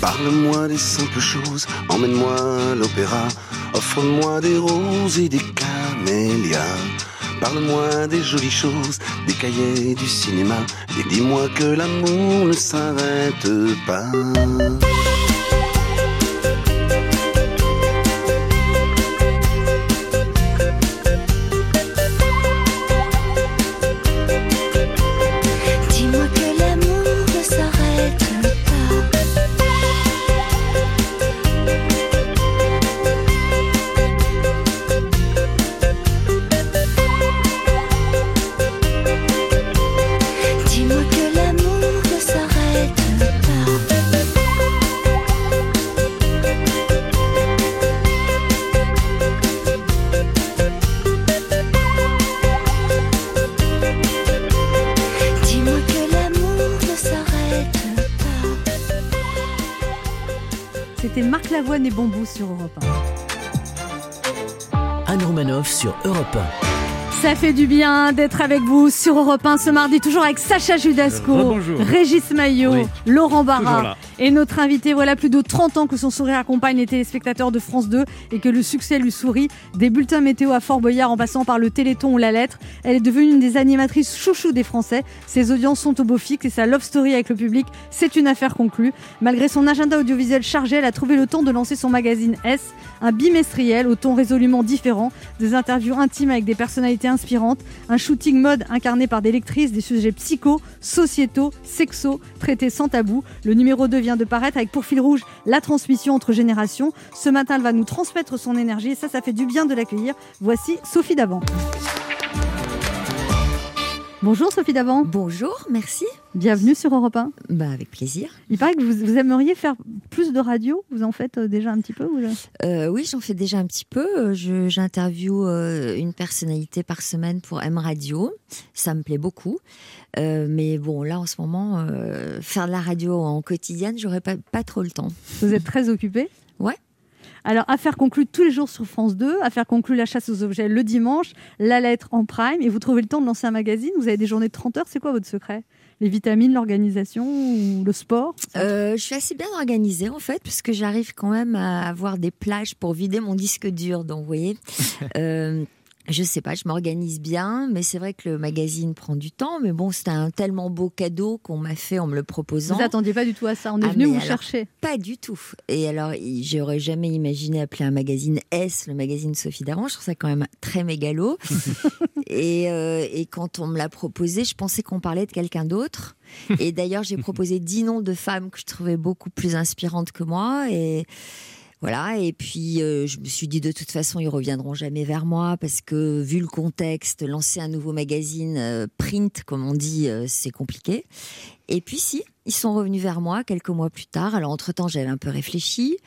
Parle-moi des simples choses, emmène-moi à l'opéra, offre-moi des roses et des jolies choses, des cahiers du cinéma, et dis-moi que l'amour ne s'arrête pas. Anne sur Europe Ça fait du bien d'être avec vous sur Europe 1 ce mardi, toujours avec Sacha Judasco. Régis Maillot, Oui. Laurent Barra. Et notre invité, voilà plus de 30 ans que son sourire accompagne les téléspectateurs de France 2 et que le succès lui sourit. Des bulletins météo à Fort Boyard en passant par le Téléthon ou la lettre. Elle est devenue une des animatrices chouchou des Français. Ses audiences sont au beau fixe et sa love story avec le public, c'est une affaire conclue. Malgré son agenda audiovisuel chargé, elle a trouvé le temps de lancer son magazine S, un bimestriel au ton résolument différent, des interviews intimes avec des personnalités inspirantes, un shooting mode incarné par des lectrices, des sujets psycho, sociétaux, sexo, traités sans tabou. Le numéro 2 vient de paraître avec pour fil rouge la transmission entre générations. Ce matin, elle va nous transmettre son énergie et ça, ça fait du bien de l'accueillir. Voici Sophie Davant. Bonjour Sophie Davant. Bonjour, merci. Bienvenue sur Europe 1. Bah, avec plaisir. Il paraît que vous, vous aimeriez faire plus de radio. Vous en faites euh, déjà un petit peu Euh, oui, j'en fais déjà un petit peu. Euh, J'interviewe une personnalité par semaine pour M Radio. Ça me plaît beaucoup. Euh, mais bon, là, en ce moment, euh, faire de la radio en quotidienne, j'aurais pas, pas trop le temps. Vous êtes très occupée? Ouais. Alors, affaire conclue tous les jours sur France 2, affaire conclue la chasse aux objets le dimanche, la lettre en prime, et vous trouvez le temps de lancer un magazine? Vous avez des journées de 30 heures, c'est quoi votre secret? Les vitamines, l'organisation ou le sport? Euh, je suis assez bien organisée en fait, parce que j'arrive quand même à avoir des plages pour vider mon disque dur. Donc, vous voyez, euh, [LAUGHS] je sais pas, je m'organise bien, mais c'est vrai que le magazine prend du temps. Mais bon, c'était un tellement beau cadeau qu'on m'a fait en me le proposant. Vous attendiez pas du tout à ça, on est Ah, venu vous alors, chercher. Pas du tout. Et alors, j'aurais jamais imaginé appeler un magazine S, le magazine Sophie Davant. Je trouve ça quand même très mégalo. [LAUGHS] et, euh, et quand on me l'a proposé, je pensais qu'on parlait de quelqu'un d'autre. Et d'ailleurs, j'ai [LAUGHS] proposé dix noms de femmes que je trouvais beaucoup plus inspirantes que moi. Et voilà. Et puis, euh, je me suis dit, de toute façon, ils reviendront jamais vers moi parce que, vu le contexte, lancer un nouveau magazine euh, print, comme on dit, euh, c'est compliqué. Et puis, si, ils sont revenus vers moi quelques mois plus tard. Alors, entre-temps, j'avais un peu réfléchi.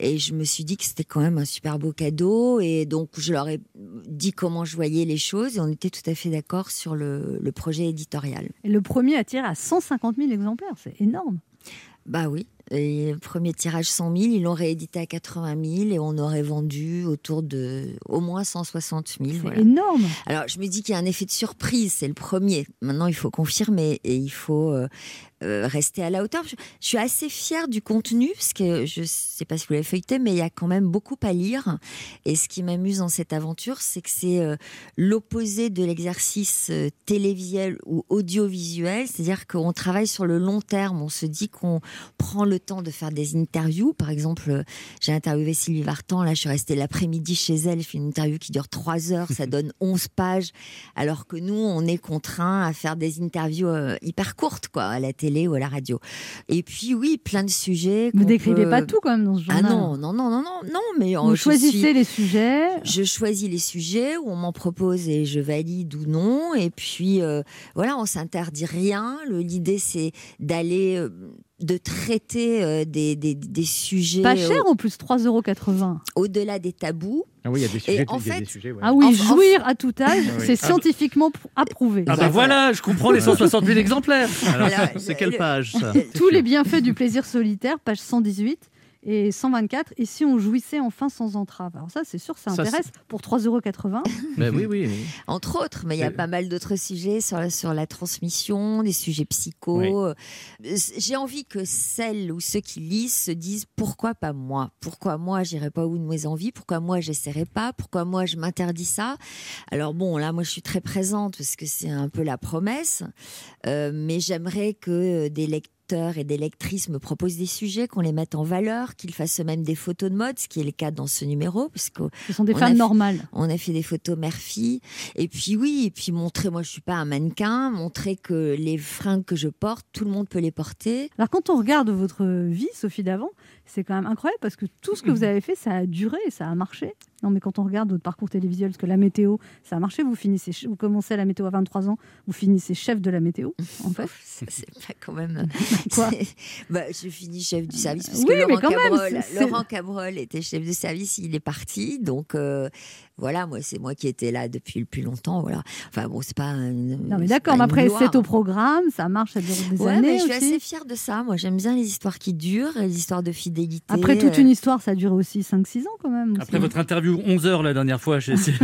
Et je me suis dit que c'était quand même un super beau cadeau. Et donc, je leur ai dit comment je voyais les choses. Et on était tout à fait d'accord sur le, le projet éditorial. Et le premier attire à 150 000 exemplaires, c'est énorme. Bah oui. Et premier tirage 100 000, ils l'ont réédité à 80 000 et on aurait vendu autour de au moins 160 000. voilà. énorme. Alors je me dis qu'il y a un effet de surprise, c'est le premier. Maintenant il faut confirmer et il faut euh, euh, rester à la hauteur. Je, je suis assez fière du contenu parce que je sais pas si vous l'avez feuilleté, mais il y a quand même beaucoup à lire. Et ce qui m'amuse dans cette aventure, c'est que c'est euh, l'opposé de l'exercice télévisuel ou audiovisuel, c'est-à-dire qu'on travaille sur le long terme. On se dit qu'on prend le temps de faire des interviews. Par exemple, euh, j'ai interviewé Sylvie Vartan. Là, je suis restée l'après-midi chez elle. Je fais une interview qui dure trois heures. Ça [LAUGHS] donne 11 pages. Alors que nous, on est contraint à faire des interviews euh, hyper courtes, quoi, à la télé ou à la radio. Et puis, oui, plein de sujets. Vous décrivez peut- pas tout quand même dans ce Ah journal. non, non, non, non, non, non, mais Vous euh, je choisissez suis- les sujets. je choisis les sujets où on m'en propose et je valide ou non. Et puis euh, voilà, on s'interdit rien. Le- L'idée c'est d'aller, euh, de traiter euh, des, des, des sujets Pas cher euh, en plus, 3,80 euros. au-delà des tabous. Ah oui, il y a des sujets, Et en il y a fait- des sujets, ouais. Ah oui, jouir à tout âge, Ah oui. c'est scientifiquement pr- approuvé. Ah bah voilà, je comprends les [LAUGHS] 160 000 exemplaires. C'est le- quelle le- page ça [LAUGHS] Tous les bienfaits du plaisir solitaire, page 118 et 124. Et si on jouissait enfin sans entrave Alors ça, c'est sûr, ça Ça, intéresse pour 3,80 euros. [LAUGHS] Ben oui, oui. oui. Entre autres, mais il y a pas mal d'autres sujets sur la, sur la transmission, des sujets psycho. Oui. Euh, J'ai envie que celles ou ceux qui lisent se disent pourquoi pas moi? Pourquoi moi j'irai pas bout de mes envies Pourquoi moi j'essaierai pas? Pourquoi moi je m'interdis ça? Alors bon, là moi je suis très présente parce que c'est un peu la promesse, Euh, mais j'aimerais que des lecteurs et des lectrices me proposent des sujets, qu'on les mette en valeur, qu'ils fassent eux-mêmes des photos de mode, ce qui est le cas dans ce numéro, puisque Ce sont des femmes normales. on a fait des photos mère-fille. Et puis oui, et puis montrer, moi je suis pas un mannequin, montrer que les fringues que je porte, tout le monde peut les porter. Alors quand on regarde votre vie, Sophie Davant, c'est quand même incroyable parce que tout ce que vous avez fait, ça a duré, ça a marché. Non, mais quand on regarde votre parcours télévisuel, parce que la météo, ça a marché, vous finissez, vous commencez à la météo à 23 ans, vous finissez chef de la météo, en fait. [LAUGHS] C'est pas quand même. [LAUGHS] Quoi bah, Je finis chef du service parce Oui, que mais Laurent quand même, Cabrol, c'est- Laurent Cabrol était chef de service, il est parti. Donc euh, voilà, moi c'est moi qui étais là depuis le plus longtemps. Voilà. Enfin bon, c'est pas. Non, mais d'accord, mais après, c'est au programme, ça marche, ça dure des Ouais, années. mais je suis aussi. assez fière de ça. Moi, j'aime bien les histoires qui durent, les histoires de fidélité. Après toute Euh, une histoire, ça a duré aussi 5-6 ans quand même. aussi. Après votre interview 11 heures la dernière fois, j'ai [LAUGHS] essayé.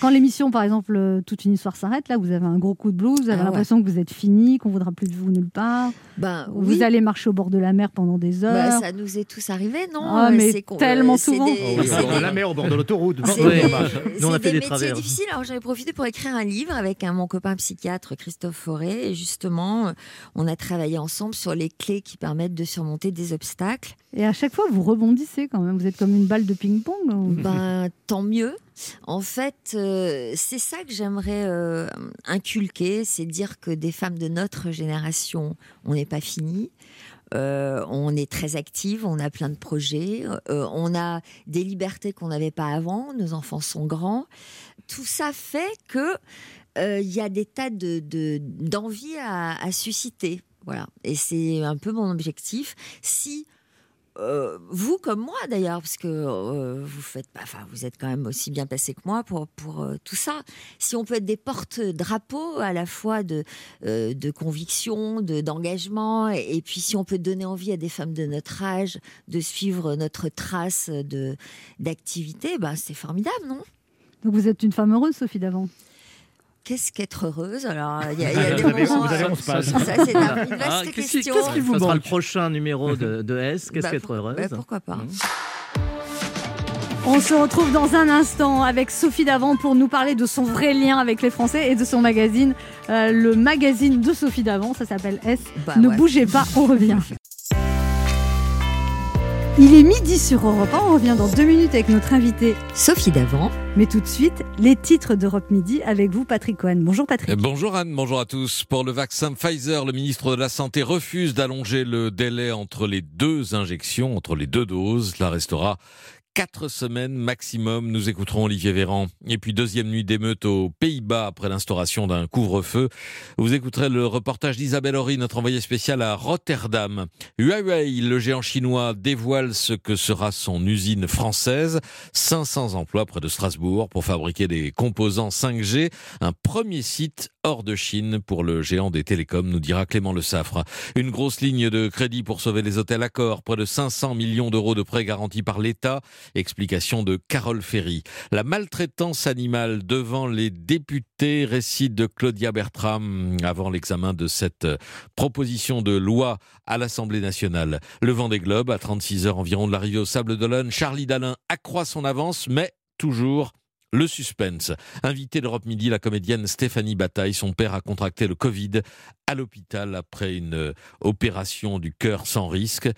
Quand l'émission, par exemple, euh, toute une histoire s'arrête, là, vous avez un gros coup de blues, vous avez Ah ouais. l'impression que vous êtes fini, qu'on voudra plus de vous nulle part. Ben, Vous oui. allez marcher au bord de la mer pendant des heures. Bah, ça nous est tous arrivé, non? Ah, Euh, mais tellement euh, souvent. des- Oh oui, c'est au bord de des- la mer, au bord de l'autoroute. [LAUGHS] C'est Oui, des, ça marche. c'est Nous, on a des fait des métiers travers. difficiles. Alors j'avais profité pour écrire un livre avec un, mon copain psychiatre Christophe Forêt. Et justement, euh, on a travaillé ensemble sur les clés qui permettent de surmonter des obstacles. Et à chaque fois, vous rebondissez quand même. Vous êtes comme une balle de ping-pong. ou- Ben, tant mieux. En fait, euh, c'est ça que j'aimerais euh, inculquer, c'est dire que des femmes de notre génération, on n'est pas fini. Euh, on est très active, on a plein de projets, euh, on a des libertés qu'on n'avait pas avant, nos enfants sont grands. Tout ça fait que euh, il y a des tas de à, à susciter. Voilà, et c'est un peu mon objectif. Si euh, vous comme moi d'ailleurs, parce que euh, vous faites, enfin vous êtes quand même aussi bien passé que moi pour pour euh, tout ça. Si on peut être des porte-drapeaux à la fois de de conviction, de d'engagement, et, puis si on peut donner envie à des femmes de notre âge de suivre notre trace de d'activité, ben c'est formidable, non? Donc vous êtes une femme heureuse, Sophie Davant? Qu'est-ce qu'être heureuse? Alors, il y a, y a des moments. vous avez euh, onze pages. Ça, c'est un- une vaste Ah, qu'est-ce qui- question. qu'est-ce qui vous Ça sera le prochain numéro de, de S. Qu'est-ce Bah, qu'être pour- heureuse? bah, pourquoi pas On se retrouve dans un instant avec Sophie Davant pour nous parler de son vrai lien avec les Français et de son magazine, euh, le magazine de Sophie Davant. Ça s'appelle S. Bah ne ouais. bougez pas, on revient. [LAUGHS] Il est midi sur Europe 1. On revient dans deux minutes avec notre invitée Sophie Davant. Mais tout de suite, les titres d'Europe Midi avec vous, Patrick Cohen. Bonjour Patrick. Eh, Bonjour Anne, bonjour à tous. Pour le vaccin Pfizer, le ministre de la Santé refuse d'allonger le délai entre les deux injections, entre les deux doses. Cela restera quatre semaines maximum. Nous écouterons Olivier Véran. Et puis deuxième nuit d'émeute aux Pays-Bas après l'instauration d'un couvre-feu. Vous écouterez le reportage d'Isabelle Horry, notre envoyée spéciale à Rotterdam. Huawei, le géant chinois, dévoile ce que sera son usine française. 500 emplois près de Strasbourg pour fabriquer des composants 5G. Un premier site hors de Chine pour le géant des télécoms, nous dira Clément Le Saffre. Une grosse ligne de crédit pour sauver les hôtels Accor. Près de 500 millions d'euros de prêts garantis par l'État. Explication de Carole Ferry. La maltraitance animale devant les députés, récit de Claudia Bertram avant l'examen de cette euh, proposition de loi à l'Assemblée nationale. Le vent des globes, à 36 heures environ de l'arrivée au Sable d'Olonne, Charlie Dalin accroît son avance, mais toujours le suspense. Invité d'Europe Midi, la comédienne Stéphanie Bataille, son père a contracté le Covid à l'hôpital après une euh, opération du cœur sans risque.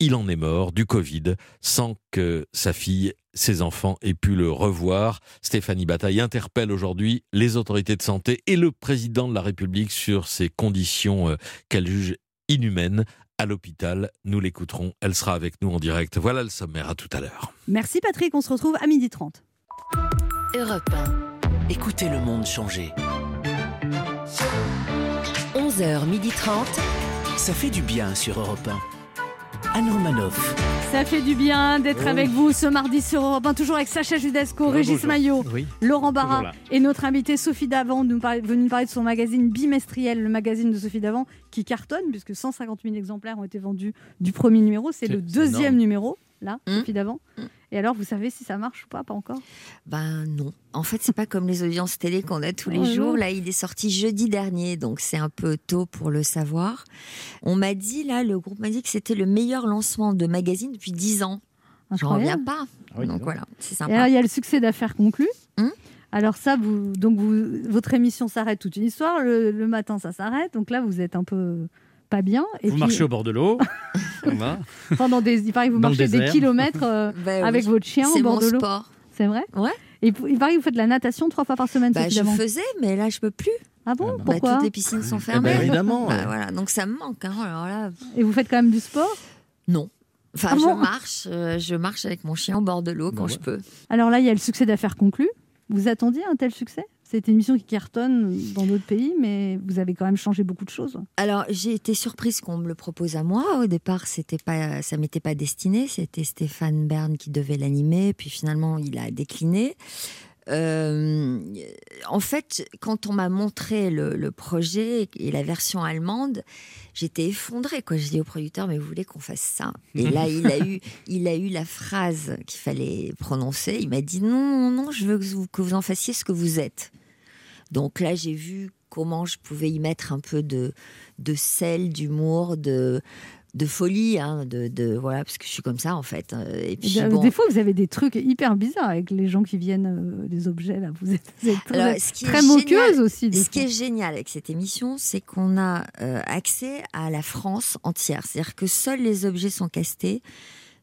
Il en est mort du Covid sans que sa fille, ses enfants aient pu le revoir. Stéphanie Bataille interpelle aujourd'hui les autorités de santé et le président de la République sur ces conditions euh, qu'elle juge inhumaines à l'hôpital. Nous l'écouterons. Elle sera avec nous en direct. Voilà le sommaire. À tout à l'heure. Merci Patrick, on se retrouve à midi 30. Europe 1. Écoutez le monde changer. 11h30. Ça fait du bien sur Europe 1. Anne Romanoff. Ça fait du bien d'être avec vous ce mardi sur Europe 1, toujours avec Sacha Judasco, Régis bonjour. Maillot, Oui, Laurent Barra et notre invité Sophie Davant, nous parler- venue nous parler de son magazine bimestriel, le magazine de Sophie Davant, qui cartonne puisque 150 000 exemplaires ont été vendus du premier numéro. C'est le deuxième énorme. numéro, là, Mmh. Sophie Davant. Et alors, vous savez si ça marche ou pas Pas encore? Ben non. En fait, c'est pas comme les audiences télé qu'on a tous les Oh jours. non. Là, il est sorti jeudi dernier, donc c'est un peu tôt pour le savoir. On m'a dit, là, le groupe m'a dit que c'était le meilleur lancement de magazine depuis 10 ans. J'en reviens pas. donc voilà, c'est Et sympa. alors, il y a le succès d'affaires conclu. Hum alors ça, vous, donc vous, votre émission s'arrête toute une histoire. Le, le matin, ça s'arrête. Donc là, vous êtes un peu pas bien. Et Vous puis- marchez au bord de l'eau. [LAUGHS] Pendant des, il paraît que vous Dans marchez des kilomètres euh, [LAUGHS] Ben oui, avec votre chien au bord mon de l'eau. sport. C'est vrai? Ouais. Et il paraît que vous faites de la natation trois fois par semaine. Bah, je faisais, mais là, je peux plus. Ah bon? Bah, Pourquoi? Toutes les piscines sont Eh ben, fermées. évidemment, Bah, ouais. voilà, donc ça me manque. hein. Alors là, Et vous faites quand même du sport? Non. Enfin, Ah je bon? marche, euh, je marche avec mon chien au bord de l'eau quand je peux. Alors là, il y a le succès d'affaires conclu. Vous attendiez un tel succès? C'est une émission qui cartonne dans d'autres pays, mais vous avez quand même changé beaucoup de choses. Alors, j'ai été surprise qu'on me le propose à moi. Au départ, ça m'était pas destiné. C'était Stéphane Bern qui devait l'animer, puis finalement, il a décliné. Euh, en fait, quand on m'a montré le, projet et la version allemande, j'étais effondrée. Quoi. Je dis au producteur, mais vous voulez qu'on fasse ça? Et là, il a eu, il a eu la phrase qu'il fallait prononcer. Il m'a dit non, non, non, je veux que vous, que vous en fassiez ce que vous êtes. Donc là, j'ai vu comment je pouvais y mettre un peu de, de sel, d'humour, de, de folie, hein, de, de- voilà, parce que je suis comme ça en fait. Euh, Et puis, Des- bon, Des fois, vous avez des trucs hyper bizarres avec les gens qui viennent, euh, des objets là. Vous êtes, vous êtes très, Alors, ce qui est très moqueuse génial- aussi. Ce qui est génial avec cette émission, c'est qu'on a euh, accès à la France entière. C'est-à-dire que seuls les objets sont castés.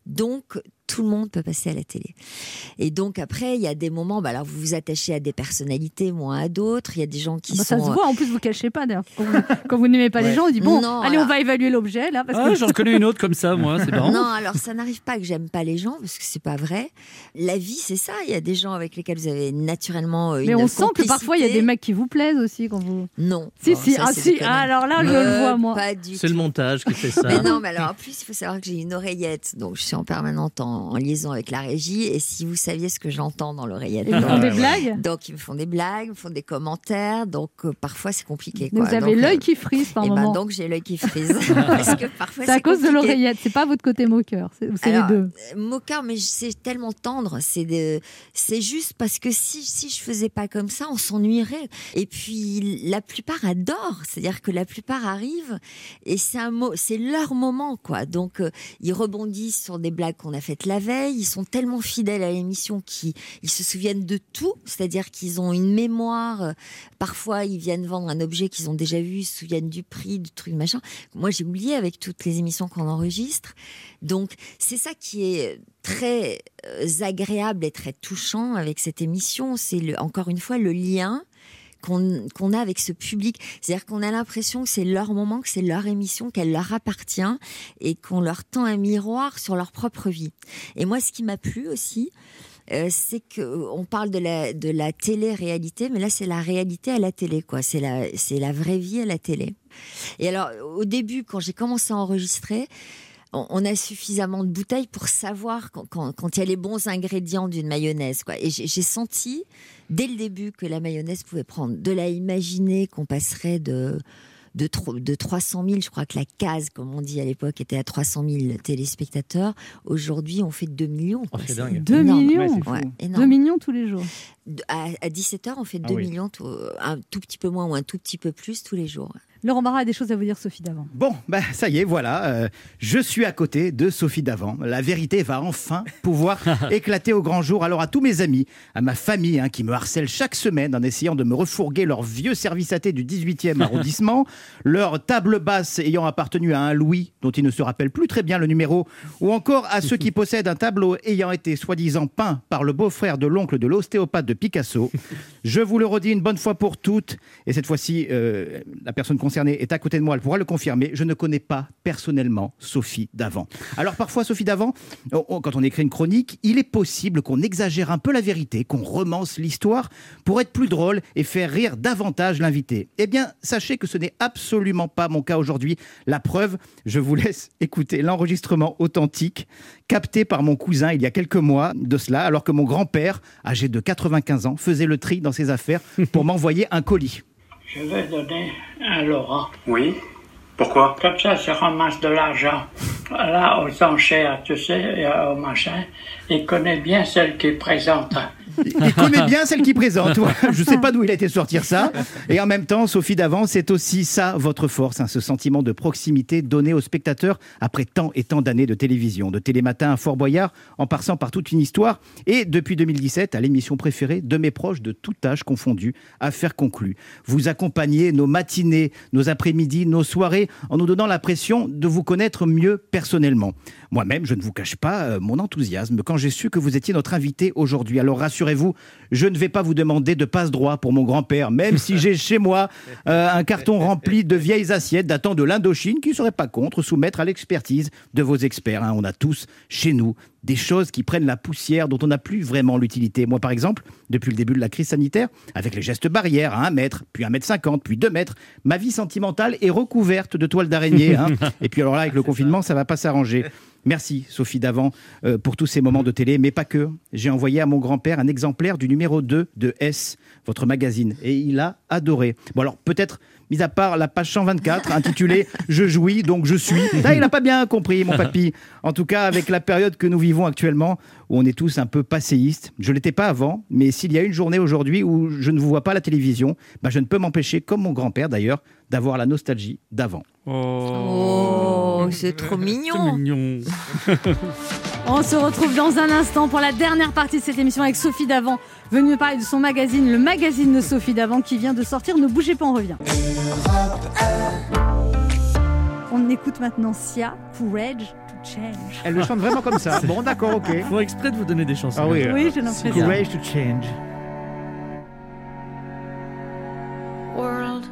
Donc, tout le monde peut passer à la télé. Et donc, après, il y a des moments, bah, alors vous vous attachez à des personnalités, moins à d'autres. Il y a des gens qui Bah, sont. ça se voit, en plus, vous cachez pas d'ailleurs. Quand vous, quand vous n'aimez pas les gens, on dit bon, Non, allez, on va évaluer l'objet là. Parce Ah, que... j'en [LAUGHS] connais une autre comme ça, moi, c'est marrant. Non, alors ça n'arrive pas que j'aime pas les gens parce que c'est pas vrai. La vie, c'est ça. Il y a des gens avec lesquels vous avez naturellement euh, une Mais on sent que parfois il y a des mecs qui vous plaisent aussi quand vous. Non. Si, si, ça, ah, si. Ah, alors là, je Euh, le vois, moi. C'est le montage qui fait [LAUGHS] ça. Mais non, mais alors en plus, il faut savoir que j'ai une oreillette, donc je suis en permanente en, en liaison avec la régie. Et si vous saviez ce que j'entends dans l'oreillette, Ils font donc- des blagues Donc ils me font des blagues, ils me font des commentaires, donc euh, parfois c'est compliqué. Quoi. vous avez l'œil euh, qui frise par eh ben, moment. donc j'ai l'œil qui frise [LAUGHS] parce que parfois C'est à cause de l'oreillette, c'est pas votre côté moqueur, c'est les deux. euh, Moqueur, mais c'est tellement tendre. C'est de- juste parce que si, si je faisais pas comme ça, on s'ennuierait. Et puis, la plupart adorent. C'est-à-dire que la plupart arrivent et c'est un mot, c'est leur moment, quoi. Donc, euh, ils rebondissent sur des blagues qu'on a faites la veille. Ils sont tellement fidèles à l'émission qu'ils ils se souviennent de tout. C'est-à-dire qu'ils ont une mémoire. Parfois, ils viennent vendre un objet qu'ils ont déjà vu, ils se souviennent du prix, du truc, machin. Moi, j'ai oublié avec toutes les émissions qu'on enregistre. Donc, c'est ça qui est très euh, agréable et très touchant avec cette émission. C'est encore une fois le lien qu'on qu'on a avec ce public. C'est-à-dire qu'on a l'impression que c'est leur moment, que c'est leur émission, qu'elle leur appartient et qu'on leur tend un miroir sur leur propre vie. Et moi, ce qui m'a plu aussi, euh, c'est que on parle de la télé-réalité, mais là c'est la réalité à la télé, quoi. C'est la la vraie vie à la télé. Et alors au début, quand j'ai commencé à enregistrer, on a suffisamment de bouteilles pour savoir quand, quand- il y a les bons ingrédients d'une mayonnaise. Quoi. Et j'ai senti dès le début que la mayonnaise pouvait prendre. De la imaginer qu'on passerait de, de, de 300 000, je crois que la case, comme on dit à l'époque, était à 300 000 téléspectateurs. Aujourd'hui, on fait 2 millions. quoi. c'est dingue. 2 énorme. millions Ouais, 2 énorme. millions tous les jours. De- À, 17h, on fait Ah 2 oui. millions, tout- un tout petit peu moins ou un tout petit peu plus tous les jours. Laurent Barra a des choses à vous dire, Sophie d'avant. Bon, bah ça y est, voilà, euh, je suis à côté de Sophie Davant. La vérité va enfin [LAUGHS] pouvoir [LAUGHS] éclater au grand jour. Alors à tous mes amis, à ma famille hein, qui me harcèlent chaque semaine en essayant de me refourguer leur vieux service athée du 18e [LAUGHS] arrondissement, leur table basse ayant appartenu à un Louis dont il ne se rappelle plus très bien le numéro, ou encore à ceux qui possèdent un tableau ayant été soi-disant peint par le beau-frère de l'oncle de l'ostéopathe de Picasso. Je vous le redis une bonne fois pour toutes, et cette fois-ci, euh, la personne concernée est à côté de moi, elle pourra le confirmer. Je ne connais pas personnellement Sophie Davant. Alors parfois, Sophie Davant, on- on- quand on écrit une chronique, il est possible qu'on exagère un peu la vérité, qu'on romance l'histoire pour être plus drôle et faire rire davantage l'invité. Eh bien, sachez que ce n'est absolument pas mon cas aujourd'hui. La preuve, je vous laisse écouter l'enregistrement authentique capté par mon cousin il y a quelques mois de cela, alors que mon grand-père, âgé de 95 ans, faisait le tri dans ses affaires pour [LAUGHS] m'envoyer un colis. Je vais donner à Laurent. Oui Pourquoi? Comme ça, ça ramasse de l'argent. Là, aux enchères, tu sais, et au machin, il connaît bien celle qui est présente. Il connaît bien celle qui présente. [LAUGHS] Je ne sais pas d'où il a été sortir ça. Et en même temps, Sophie Davant, c'est aussi ça votre force, hein, ce sentiment de proximité donné aux spectateurs après tant et tant d'années de télévision, de Télématin à Fort Boyard, en passant par toute une histoire, et depuis 2017 à l'émission préférée de mes proches de tout âge confondu, Affaires conclues. Vous accompagnez nos matinées, nos après-midi, nos soirées, en nous donnant l'impression de vous connaître mieux personnellement. Moi-même, je ne vous cache pas euh, mon enthousiasme quand j'ai su que vous étiez notre invité aujourd'hui. Alors rassurez-vous, je ne vais pas vous demander de passe-droit pour mon grand-père, même si j'ai chez moi euh, un carton rempli de vieilles assiettes datant de l'Indochine qui ne serait pas contre soumettre à l'expertise de vos experts. hein. On a tous chez nous des choses qui prennent la poussière dont on n'a plus vraiment l'utilité. Moi, par exemple, depuis le début de la crise sanitaire, avec les gestes barrières à 1 mètre, puis 1 mètre 50, puis 2 mètres, ma vie sentimentale est recouverte de toiles d'araignée. hein. [LAUGHS] Et puis alors là, avec le confinement, ça va pas s'arranger. Merci Sophie Davant euh, pour tous ces moments de télé, mais pas que. J'ai envoyé à mon grand-père un exemplaire du numéro 2 de S, votre magazine, et il a adoré. Bon alors peut-être mis à part la page 124 intitulée Je jouis, donc je suis. Là, il n'a pas bien compris, mon papy. En tout cas, avec la période que nous vivons actuellement, où on est tous un peu passéistes. Je ne l'étais pas avant, mais s'il y a une journée aujourd'hui où je ne vous vois pas à la télévision, bah, je ne peux m'empêcher, comme mon grand-père d'ailleurs, d'avoir la nostalgie d'avant. Oh, c'est trop mignon. [LAUGHS] On se retrouve dans un instant pour la dernière partie de cette émission avec Sophie Davant, venue nous parler de son magazine, le magazine de Sophie Davant, qui vient de sortir. Ne bougez pas, on revient. On écoute maintenant Sia, Courage to Change. Elle le chante vraiment comme ça. [LAUGHS] Bon, d'accord, ok. Faut exprès de vous donner des chansons. Ah oui, Oui, j'ai l'impression. Courage to change. world.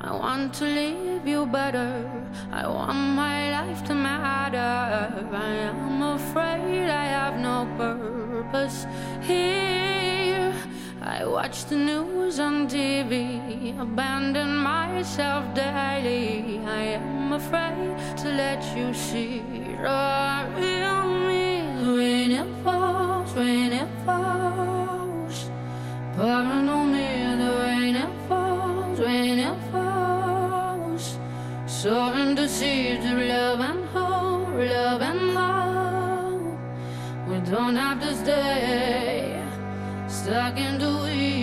I want to leave you better. I want my life to matter. I am afraid I have no purpose here. I watch the news on TV, abandon myself daily. I am afraid to let you see the real me. When it falls, when it falls. On me the rain it falls, rain it falls. Sowing the seeds of love and hope, love and hope. We don't have to stay I can do it.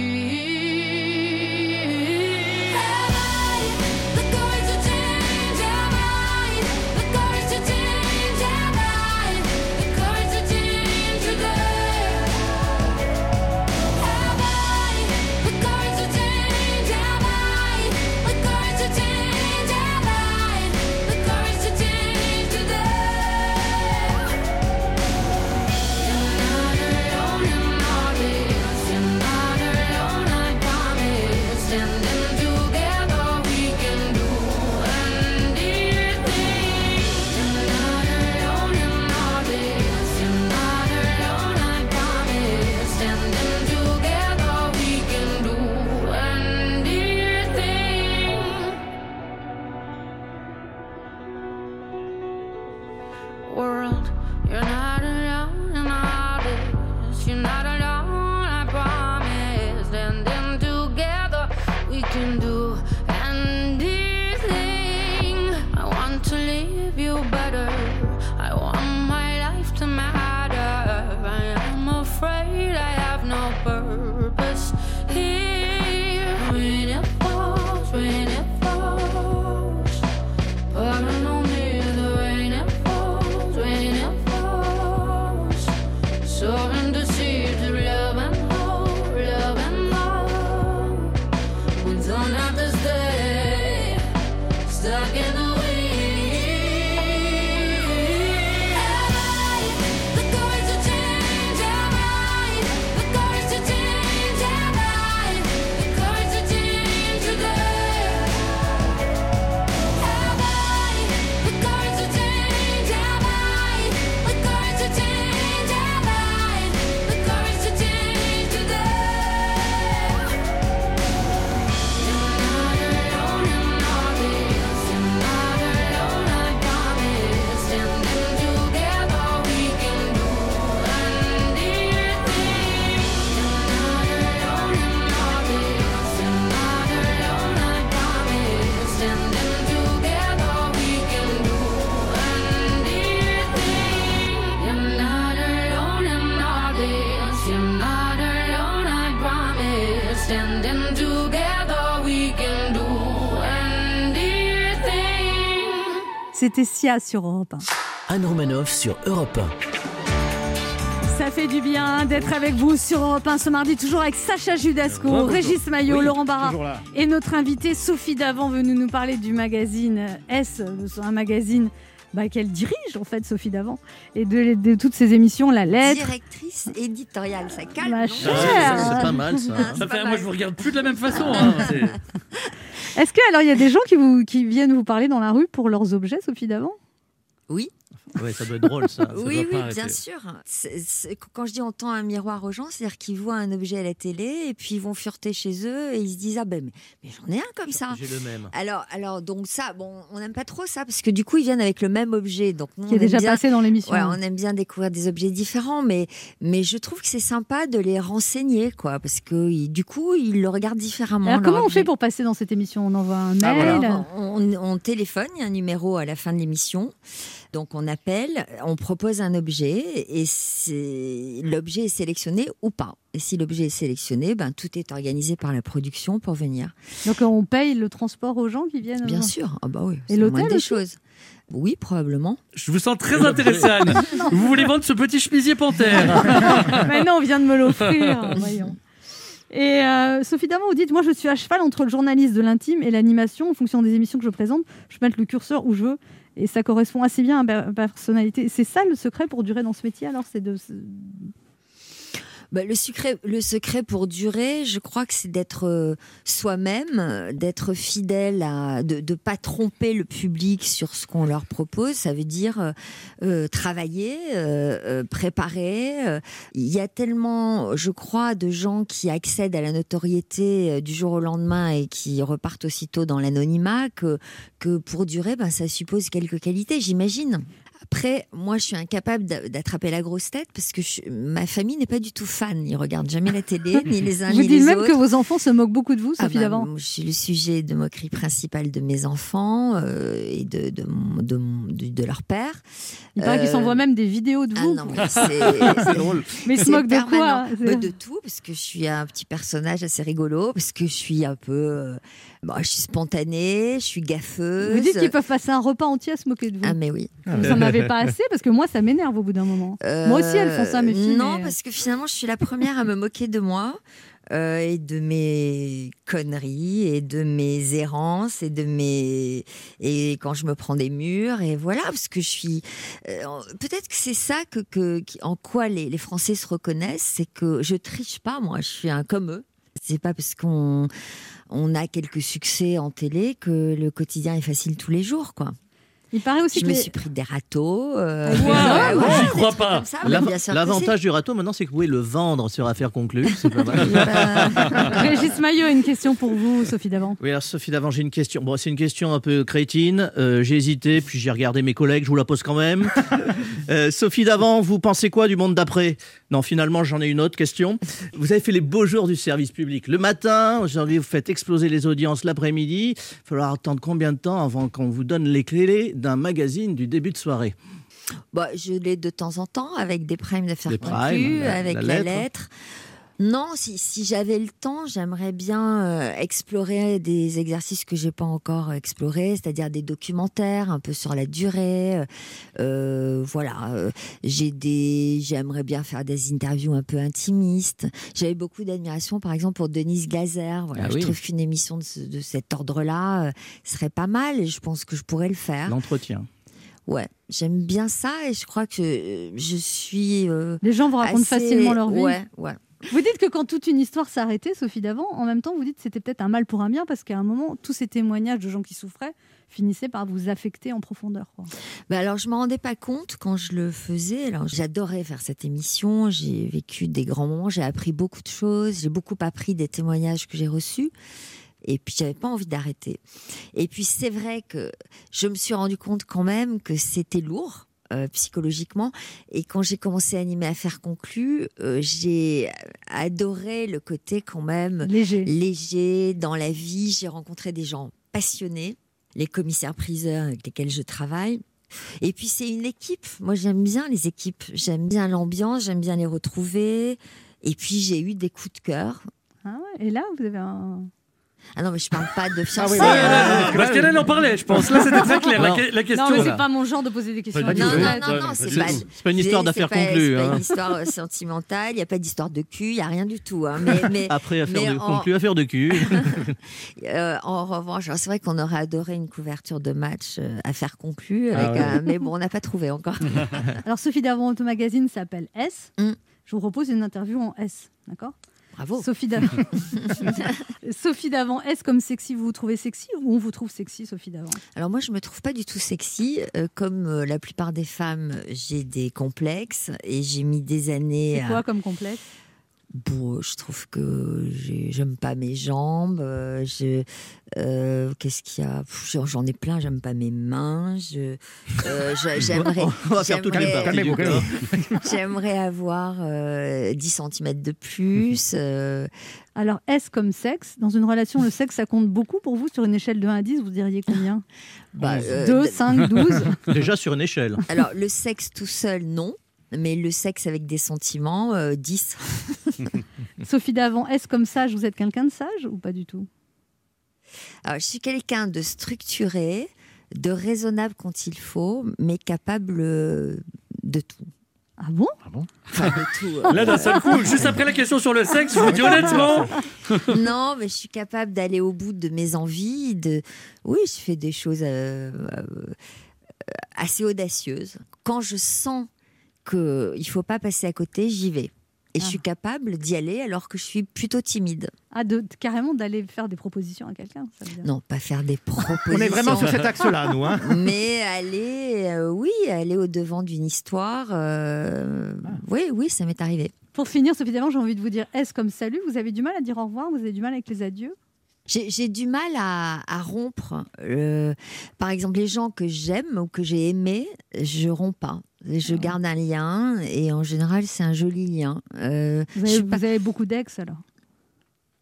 C'était Sia sur Europe 1. Anne Romanoff sur Europe 1. Ça fait du bien d'être avec vous sur Europe 1 ce mardi, toujours avec Sacha Judasco. Régis Maillot, Oui, Laurent Barra et notre invitée Sophie Davant venue nous parler du magazine S, un magazine bah, qu'elle dirige en fait, Sophie Davant, et de, de toutes ses émissions, La Lettre. Directrice éditoriale, ça calme. Ma chère. C'est pas mal ça. Ah, Ça fait, moi, je vous regarde plus de la même façon. hein. [LAUGHS] Est-ce que alors il y a des gens qui, vous, qui viennent vous parler dans la rue pour leurs objets, Sophie Davant Oui. [LAUGHS] Ouais, ça doit être drôle, ça. Ça oui, doit oui, pas bien sûr. Quand je dis on tend un miroir aux gens, c'est-à-dire qu'ils voient un objet à la télé et puis ils vont fureter chez eux et ils se disent ah ben mais, mais j'en ai un comme ça. J'ai le même. Alors, alors donc ça, bon, on n'aime pas trop ça parce que du coup ils viennent avec le même objet, donc nous, Qui est déjà bien- passé dans l'émission. Ouais, on aime bien découvrir des objets différents, mais mais je trouve que c'est sympa de les renseigner, quoi, parce que du coup ils le regardent différemment. Alors, comment on fait pour passer dans cette émission? On envoie un Ah, mail? On, on téléphone, il y a un numéro à la fin de l'émission. Donc on appelle, on propose un objet et c'est- l'objet est sélectionné ou pas. Et si l'objet est sélectionné, ben, tout est organisé par la production pour venir. Donc on paye le transport aux gens qui viennent Bien euh, sûr, ah bah oui, Et c'est la l'hôtel moindre des choses. Oui, probablement. Je vous sens très intéressé, Anne. Vous voulez vendre ce petit chemisier panthère [LAUGHS] Mais non, on vient de me l'offrir. voyons. Et euh, Sophie Davant, vous dites Moi, je suis à cheval entre le journaliste de l'intime et l'animation en fonction des émissions que je présente. Je peux mettre le curseur où je veux et ça correspond assez bien à ma personnalité. C'est ça le secret pour durer dans ce métier alors C'est de. Bah, le, secret, le secret pour durer, je crois que c'est d'être euh, soi-même, euh, d'être fidèle, à, de ne pas tromper le public sur ce qu'on leur propose. Ça veut dire euh, euh, travailler, euh, préparer. Il y a tellement, je crois, de gens qui accèdent à la notoriété du jour au lendemain et qui repartent aussitôt dans l'anonymat que, que pour durer, ben, ça suppose quelques qualités, j'imagine. Après, moi, je suis incapable d'a- d'attraper la grosse tête parce que je- ma famille n'est pas du tout fan. Ils regardent jamais la télé, ni [LAUGHS] les uns Vous ni dites même que vos enfants se moquent beaucoup de vous, Ah Sophie bah, Davant. moi, Je suis le sujet de moquerie principale de mes enfants euh, et de, de, mon- de, mon- de- de leur père. Il paraît qu'ils Euh, s'envoient même des vidéos de ah vous. non, mais [LAUGHS] c'est drôle. Mais ils se moquent de quoi Bah, De tout, parce que je suis un petit personnage assez rigolo, parce que je suis un peu. euh, bon, je suis spontanée, je suis gaffeuse. Vous dites qu'ils peuvent passer un repas entier à se moquer de vous. Ah, mais oui. En avez pas assez parce que moi, ça m'énerve au bout d'un moment. Moi aussi, elles font ça, mes filles. Non, mais- parce que finalement, je suis la première à me moquer de moi. euh, et de mes conneries et de mes errances et de mes et quand je me prends des murs et voilà parce que je suis euh, peut-être que c'est ça que, que en quoi les, les Français se reconnaissent c'est que je triche pas moi je suis un comme eux c'est pas parce qu'on on a quelques succès en télé que le quotidien est facile tous les jours quoi Il paraît aussi je que me les- suis pris des râteaux. euh, Wow, ouais, ouais, j'y des crois pas. L'avantage du râteau maintenant, c'est que vous pouvez le vendre sur affaire conclue. C'est pas [LAUGHS] mal. [LAUGHS] Régis Maillot a une question pour vous, Sophie Davant. Oui, alors Sophie Davant, j'ai une question. Bon, c'est une question un peu crétine. Euh, j'ai hésité, puis j'ai regardé mes collègues, je vous la pose quand même. Euh, Sophie Davant, vous pensez quoi du monde d'après? Non, finalement, j'en ai une autre question. Vous avez fait les beaux jours du service public. Le matin, aujourd'hui, vous faites exploser les audiences l'après-midi. Il va falloir attendre combien de temps avant qu'on vous donne les clés d'un magazine du début de soirée? Bah, je l'ai de temps en temps avec des primes conclues, la- avec la la, lettre. lettre. Non, si, si j'avais le temps, j'aimerais bien euh, explorer des exercices que j'ai pas encore explorés, c'est-à-dire des documentaires un peu sur la durée. euh, euh, voilà, euh, j'ai des, j'aimerais bien faire des interviews un peu intimistes. J'avais beaucoup d'admiration, par exemple, pour Denise Glaser. Voilà, Ah je trouve qu'une émission de, ce- de cet ordre-là euh, serait pas mal et je pense que je pourrais le faire. L'entretien. Ouais, j'aime bien ça et je crois que euh, je suis. euh, Les gens vous racontent assez- facilement leur vie. Ouais, ouais. Vous dites que quand toute une histoire s'arrêtait, Sophie Davant, en même temps, vous dites que c'était peut-être un mal pour un bien parce qu'à un moment, tous ces témoignages de gens qui souffraient finissaient par vous affecter en profondeur. Bah alors, je m'en rendais pas compte quand je le faisais. Alors, j'adorais faire cette émission. J'ai vécu des grands moments. J'ai appris beaucoup de choses. J'ai beaucoup appris des témoignages que j'ai reçus. Et puis, j'avais pas envie d'arrêter. Et puis, c'est vrai que je me suis rendu compte quand même que c'était lourd. Euh, psychologiquement et quand j'ai commencé à animer Affaires conclues euh, j'ai adoré le côté quand même léger léger dans la vie j'ai rencontré des gens passionnés les commissaires priseurs avec lesquels je travaille et puis c'est une équipe. Moi j'aime bien les équipes. J'aime bien l'ambiance. J'aime bien les retrouver. Et puis j'ai eu des coups de cœur. Ah ouais, et là, vous avez un. Ah non mais je parle pas de oui, fiançailles. non, non, non, Parce qu'elle elle en parlait, je pense. Là, c'était très clair. La, que- la question. Non, mais c'est pas mon genre de poser des questions. Non, non, non, non, c'est pas, C'est pas une histoire d'affaires c'est pas- conclues, C'est pas hein. une histoire euh, sentimentale, il n'y a pas d'histoire de cul, il n'y a rien du tout. hein. Mais, [LAUGHS] mais- Après, affaire mais de en- conclue, affaire de cul. [LAUGHS] Euh, en revanche, alors, c'est vrai qu'on aurait adoré une couverture de match euh, à faire conclue, Ah avec ouais. un- mais bon, on n'a pas trouvé encore. [LAUGHS] Alors, Sophie Davant Automagazine s'appelle S. Mm. Je vous propose une interview en S, d'accord? Bravo. Sophie Davant. [LAUGHS] Sophie Davant, est-ce comme sexy vous vous trouvez sexy ou on vous trouve sexy, Sophie Davant? Alors moi, je me trouve pas du tout sexy. Euh, comme euh, la plupart des femmes, j'ai des complexes et j'ai mis des années. C'est à- quoi comme complexe? Bon, je trouve que j'ai- j'aime pas mes jambes. euh, je- euh, Qu'est-ce qu'il y a? J'en j'en ai plein. J'aime pas mes mains. Je, euh, je- [LAUGHS] j'aimerais. On va faire toutes les j'aimerais- [LAUGHS] avoir euh, 10 cm de plus. euh, Alors, est-ce comme sexe Dans une relation, le sexe, ça compte beaucoup pour vous? Sur une échelle de 1 à 10, vous diriez combien? Bah, euh, 2, de- 5, 12 Déjà sur une échelle. Alors, le sexe tout seul, non. Mais le sexe avec des sentiments, euh, 10. [LAUGHS] Sophie Davant, est-ce comme sage? Vous êtes quelqu'un de sage ou pas du tout? Alors, je suis quelqu'un de structuré, de raisonnable quand il faut, mais capable euh, de tout. Ah bon? Enfin, de tout. euh, Là, d'un seul coup, juste après la question sur le sexe, je vous dis honnêtement. [LAUGHS] non, mais je suis capable d'aller au bout de mes envies. De... Oui, je fais des choses euh, euh, assez audacieuses. Quand je sens qu'il ne faut pas passer à côté, j'y vais. Et je suis capable d'y aller alors que je suis plutôt timide. Ah, de, carrément d'aller faire des propositions à quelqu'un. Non, pas faire des propositions. On est vraiment sur cet axe-là, nous. Hein [LAUGHS] Mais aller, euh, oui, aller au devant d'une histoire. euh, Oui, oui, ça m'est arrivé. Pour finir, Sophie Davant, j'ai envie de vous dire est-ce comme salut Vous avez du mal à dire au revoir Vous avez du mal avec les adieux? J'ai j'ai du mal à, à rompre. euh, par exemple, les gens que j'aime ou que j'ai aimés, je romps pas. Je garde un lien et en général, c'est un joli lien. Euh, vous avez, suis pas- vous avez beaucoup d'ex alors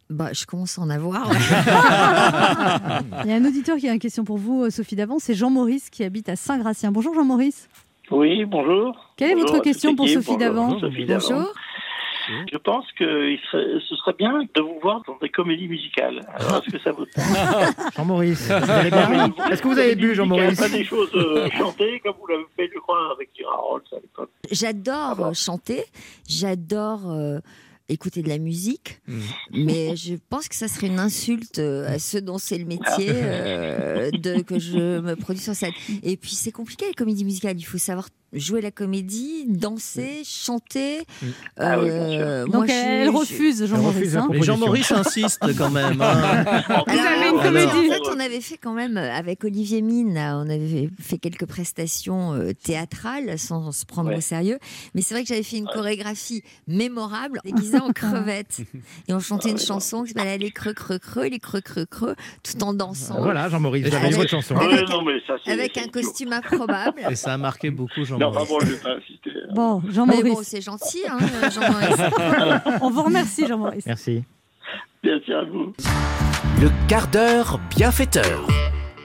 bah, je commence à en avoir. [LAUGHS] [LAUGHS] Il y a un auditeur qui a une question pour vous, euh, Sophie Davant. C'est Jean-Maurice qui habite à Saint-Gratien. Bonjour Jean-Maurice. Oui, bonjour. Quelle est Bonjour votre question pour. Sophie Bonjour, Davant Sophie Davant. Je pense que il serait- ce serait bien de vous voir dans des comédies musicales. Alors, est-ce que ça vous [LAUGHS] Jean-Maurice, vous [LAUGHS] allez bien Est-ce que vous avez bu, Jean-Maurice Pas des choses euh, chantées comme vous l'avez fait, je crois, avec Gérard Rolls à l'époque. J'adore euh, chanter, j'adore euh, écouter de la musique, Mhm. mais je pense que ça serait une insulte euh, à ceux dont c'est le métier euh, de, que je [LAUGHS] me produis sur scène. Et puis c'est compliqué la comédie musicale, il faut savoir jouer la comédie, danser, chanter. Ah oui, bien sûr. Euh, Donc moi, je elle, suis- refuse, Jean-Maurice. hein. Mais Jean-Maurice insiste quand même. hein. [LAUGHS] Vous avez une Alors, comédie. En fait, on avait fait quand même avec Olivier Mine, on avait fait quelques prestations théâtrales sans se prendre Ouais. au sérieux. Mais c'est vrai que j'avais fait une chorégraphie mémorable, déguisée [LAUGHS] en [LAUGHS] crevette. Et on chantait une chanson qui s'appelait Les creux, creux, creux, les creux, creux, creux, tout en dansant. Voilà, Jean-Maurice, Avec- votre chanson. Non, mais ça, Avec c'est un costume improbable. Et ça a marqué beaucoup Non, Jean-Maurice. bon, je vais pas insister. Bon, Jean-Maurice. bon, c'est gentil, hein, Jean-Maurice. [LAUGHS] On vous remercie, Jean-Maurice. Merci. Merci à vous. Le quart d'heure bienfaiteur.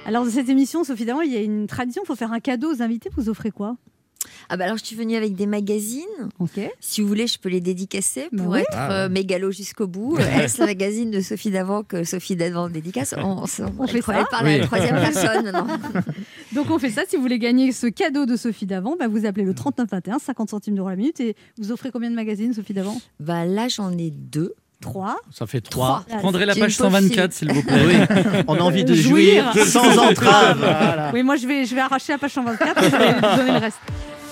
Alors, dans cette émission, Sophie Davant, il y a une tradition il faut faire un cadeau aux invités. Vous offrez quoi? Ah bah alors je suis venue avec des magazines. Ok. Si vous voulez, je peux les dédicacer pour oui. être Ah euh, mégalo jusqu'au bout. [LAUGHS] Est-ce le magazine de Sophie Davant que Sophie Davant dédicace On, on, On fait ça par la Oui. troisième [LAUGHS] personne. Non. [LAUGHS] Donc on fait ça. Si vous voulez gagner ce cadeau de Sophie Davant, bah, vous appelez le 3921, 50 centimes d'euros la minute. Et vous offrez combien de magazines, Sophie Davant? Bah là, j'en ai deux. Trois. Ça fait Trois. trois. Je prendrai la page une pauvre 124, fille. s'il vous plaît. Oui, on a envie de Jouir. jouir sans entrave. Oui, moi je vais, je vais arracher la page 124 et je vais vous donner le reste.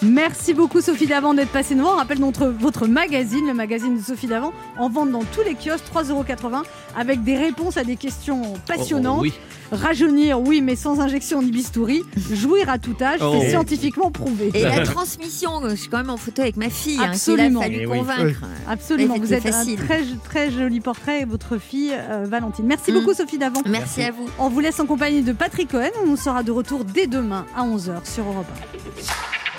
Merci beaucoup Sophie Davant d'être passée nous voir. On rappelle notre, votre magazine, le magazine de Sophie Davant, en vente dans tous les kiosques, 3,80€ avec des réponses à des questions passionnantes. Oh, oui. Rajeunir, oui, mais sans injection ni bistouri. Jouir à tout âge, Oh. c'est scientifiquement prouvé. Et la [LAUGHS] transmission, je suis quand même en photo avec ma fille, hein, qu'il a Absolument. fallu Eh oui. convaincre. Absolument, vous êtes facile. un très, très joli portrait votre fille euh, Valentine. Merci Mm. beaucoup Sophie Davant. Merci à vous. On vous laisse en compagnie de Patrick Cohen. On sera de retour dès demain à 11h sur Europe 1.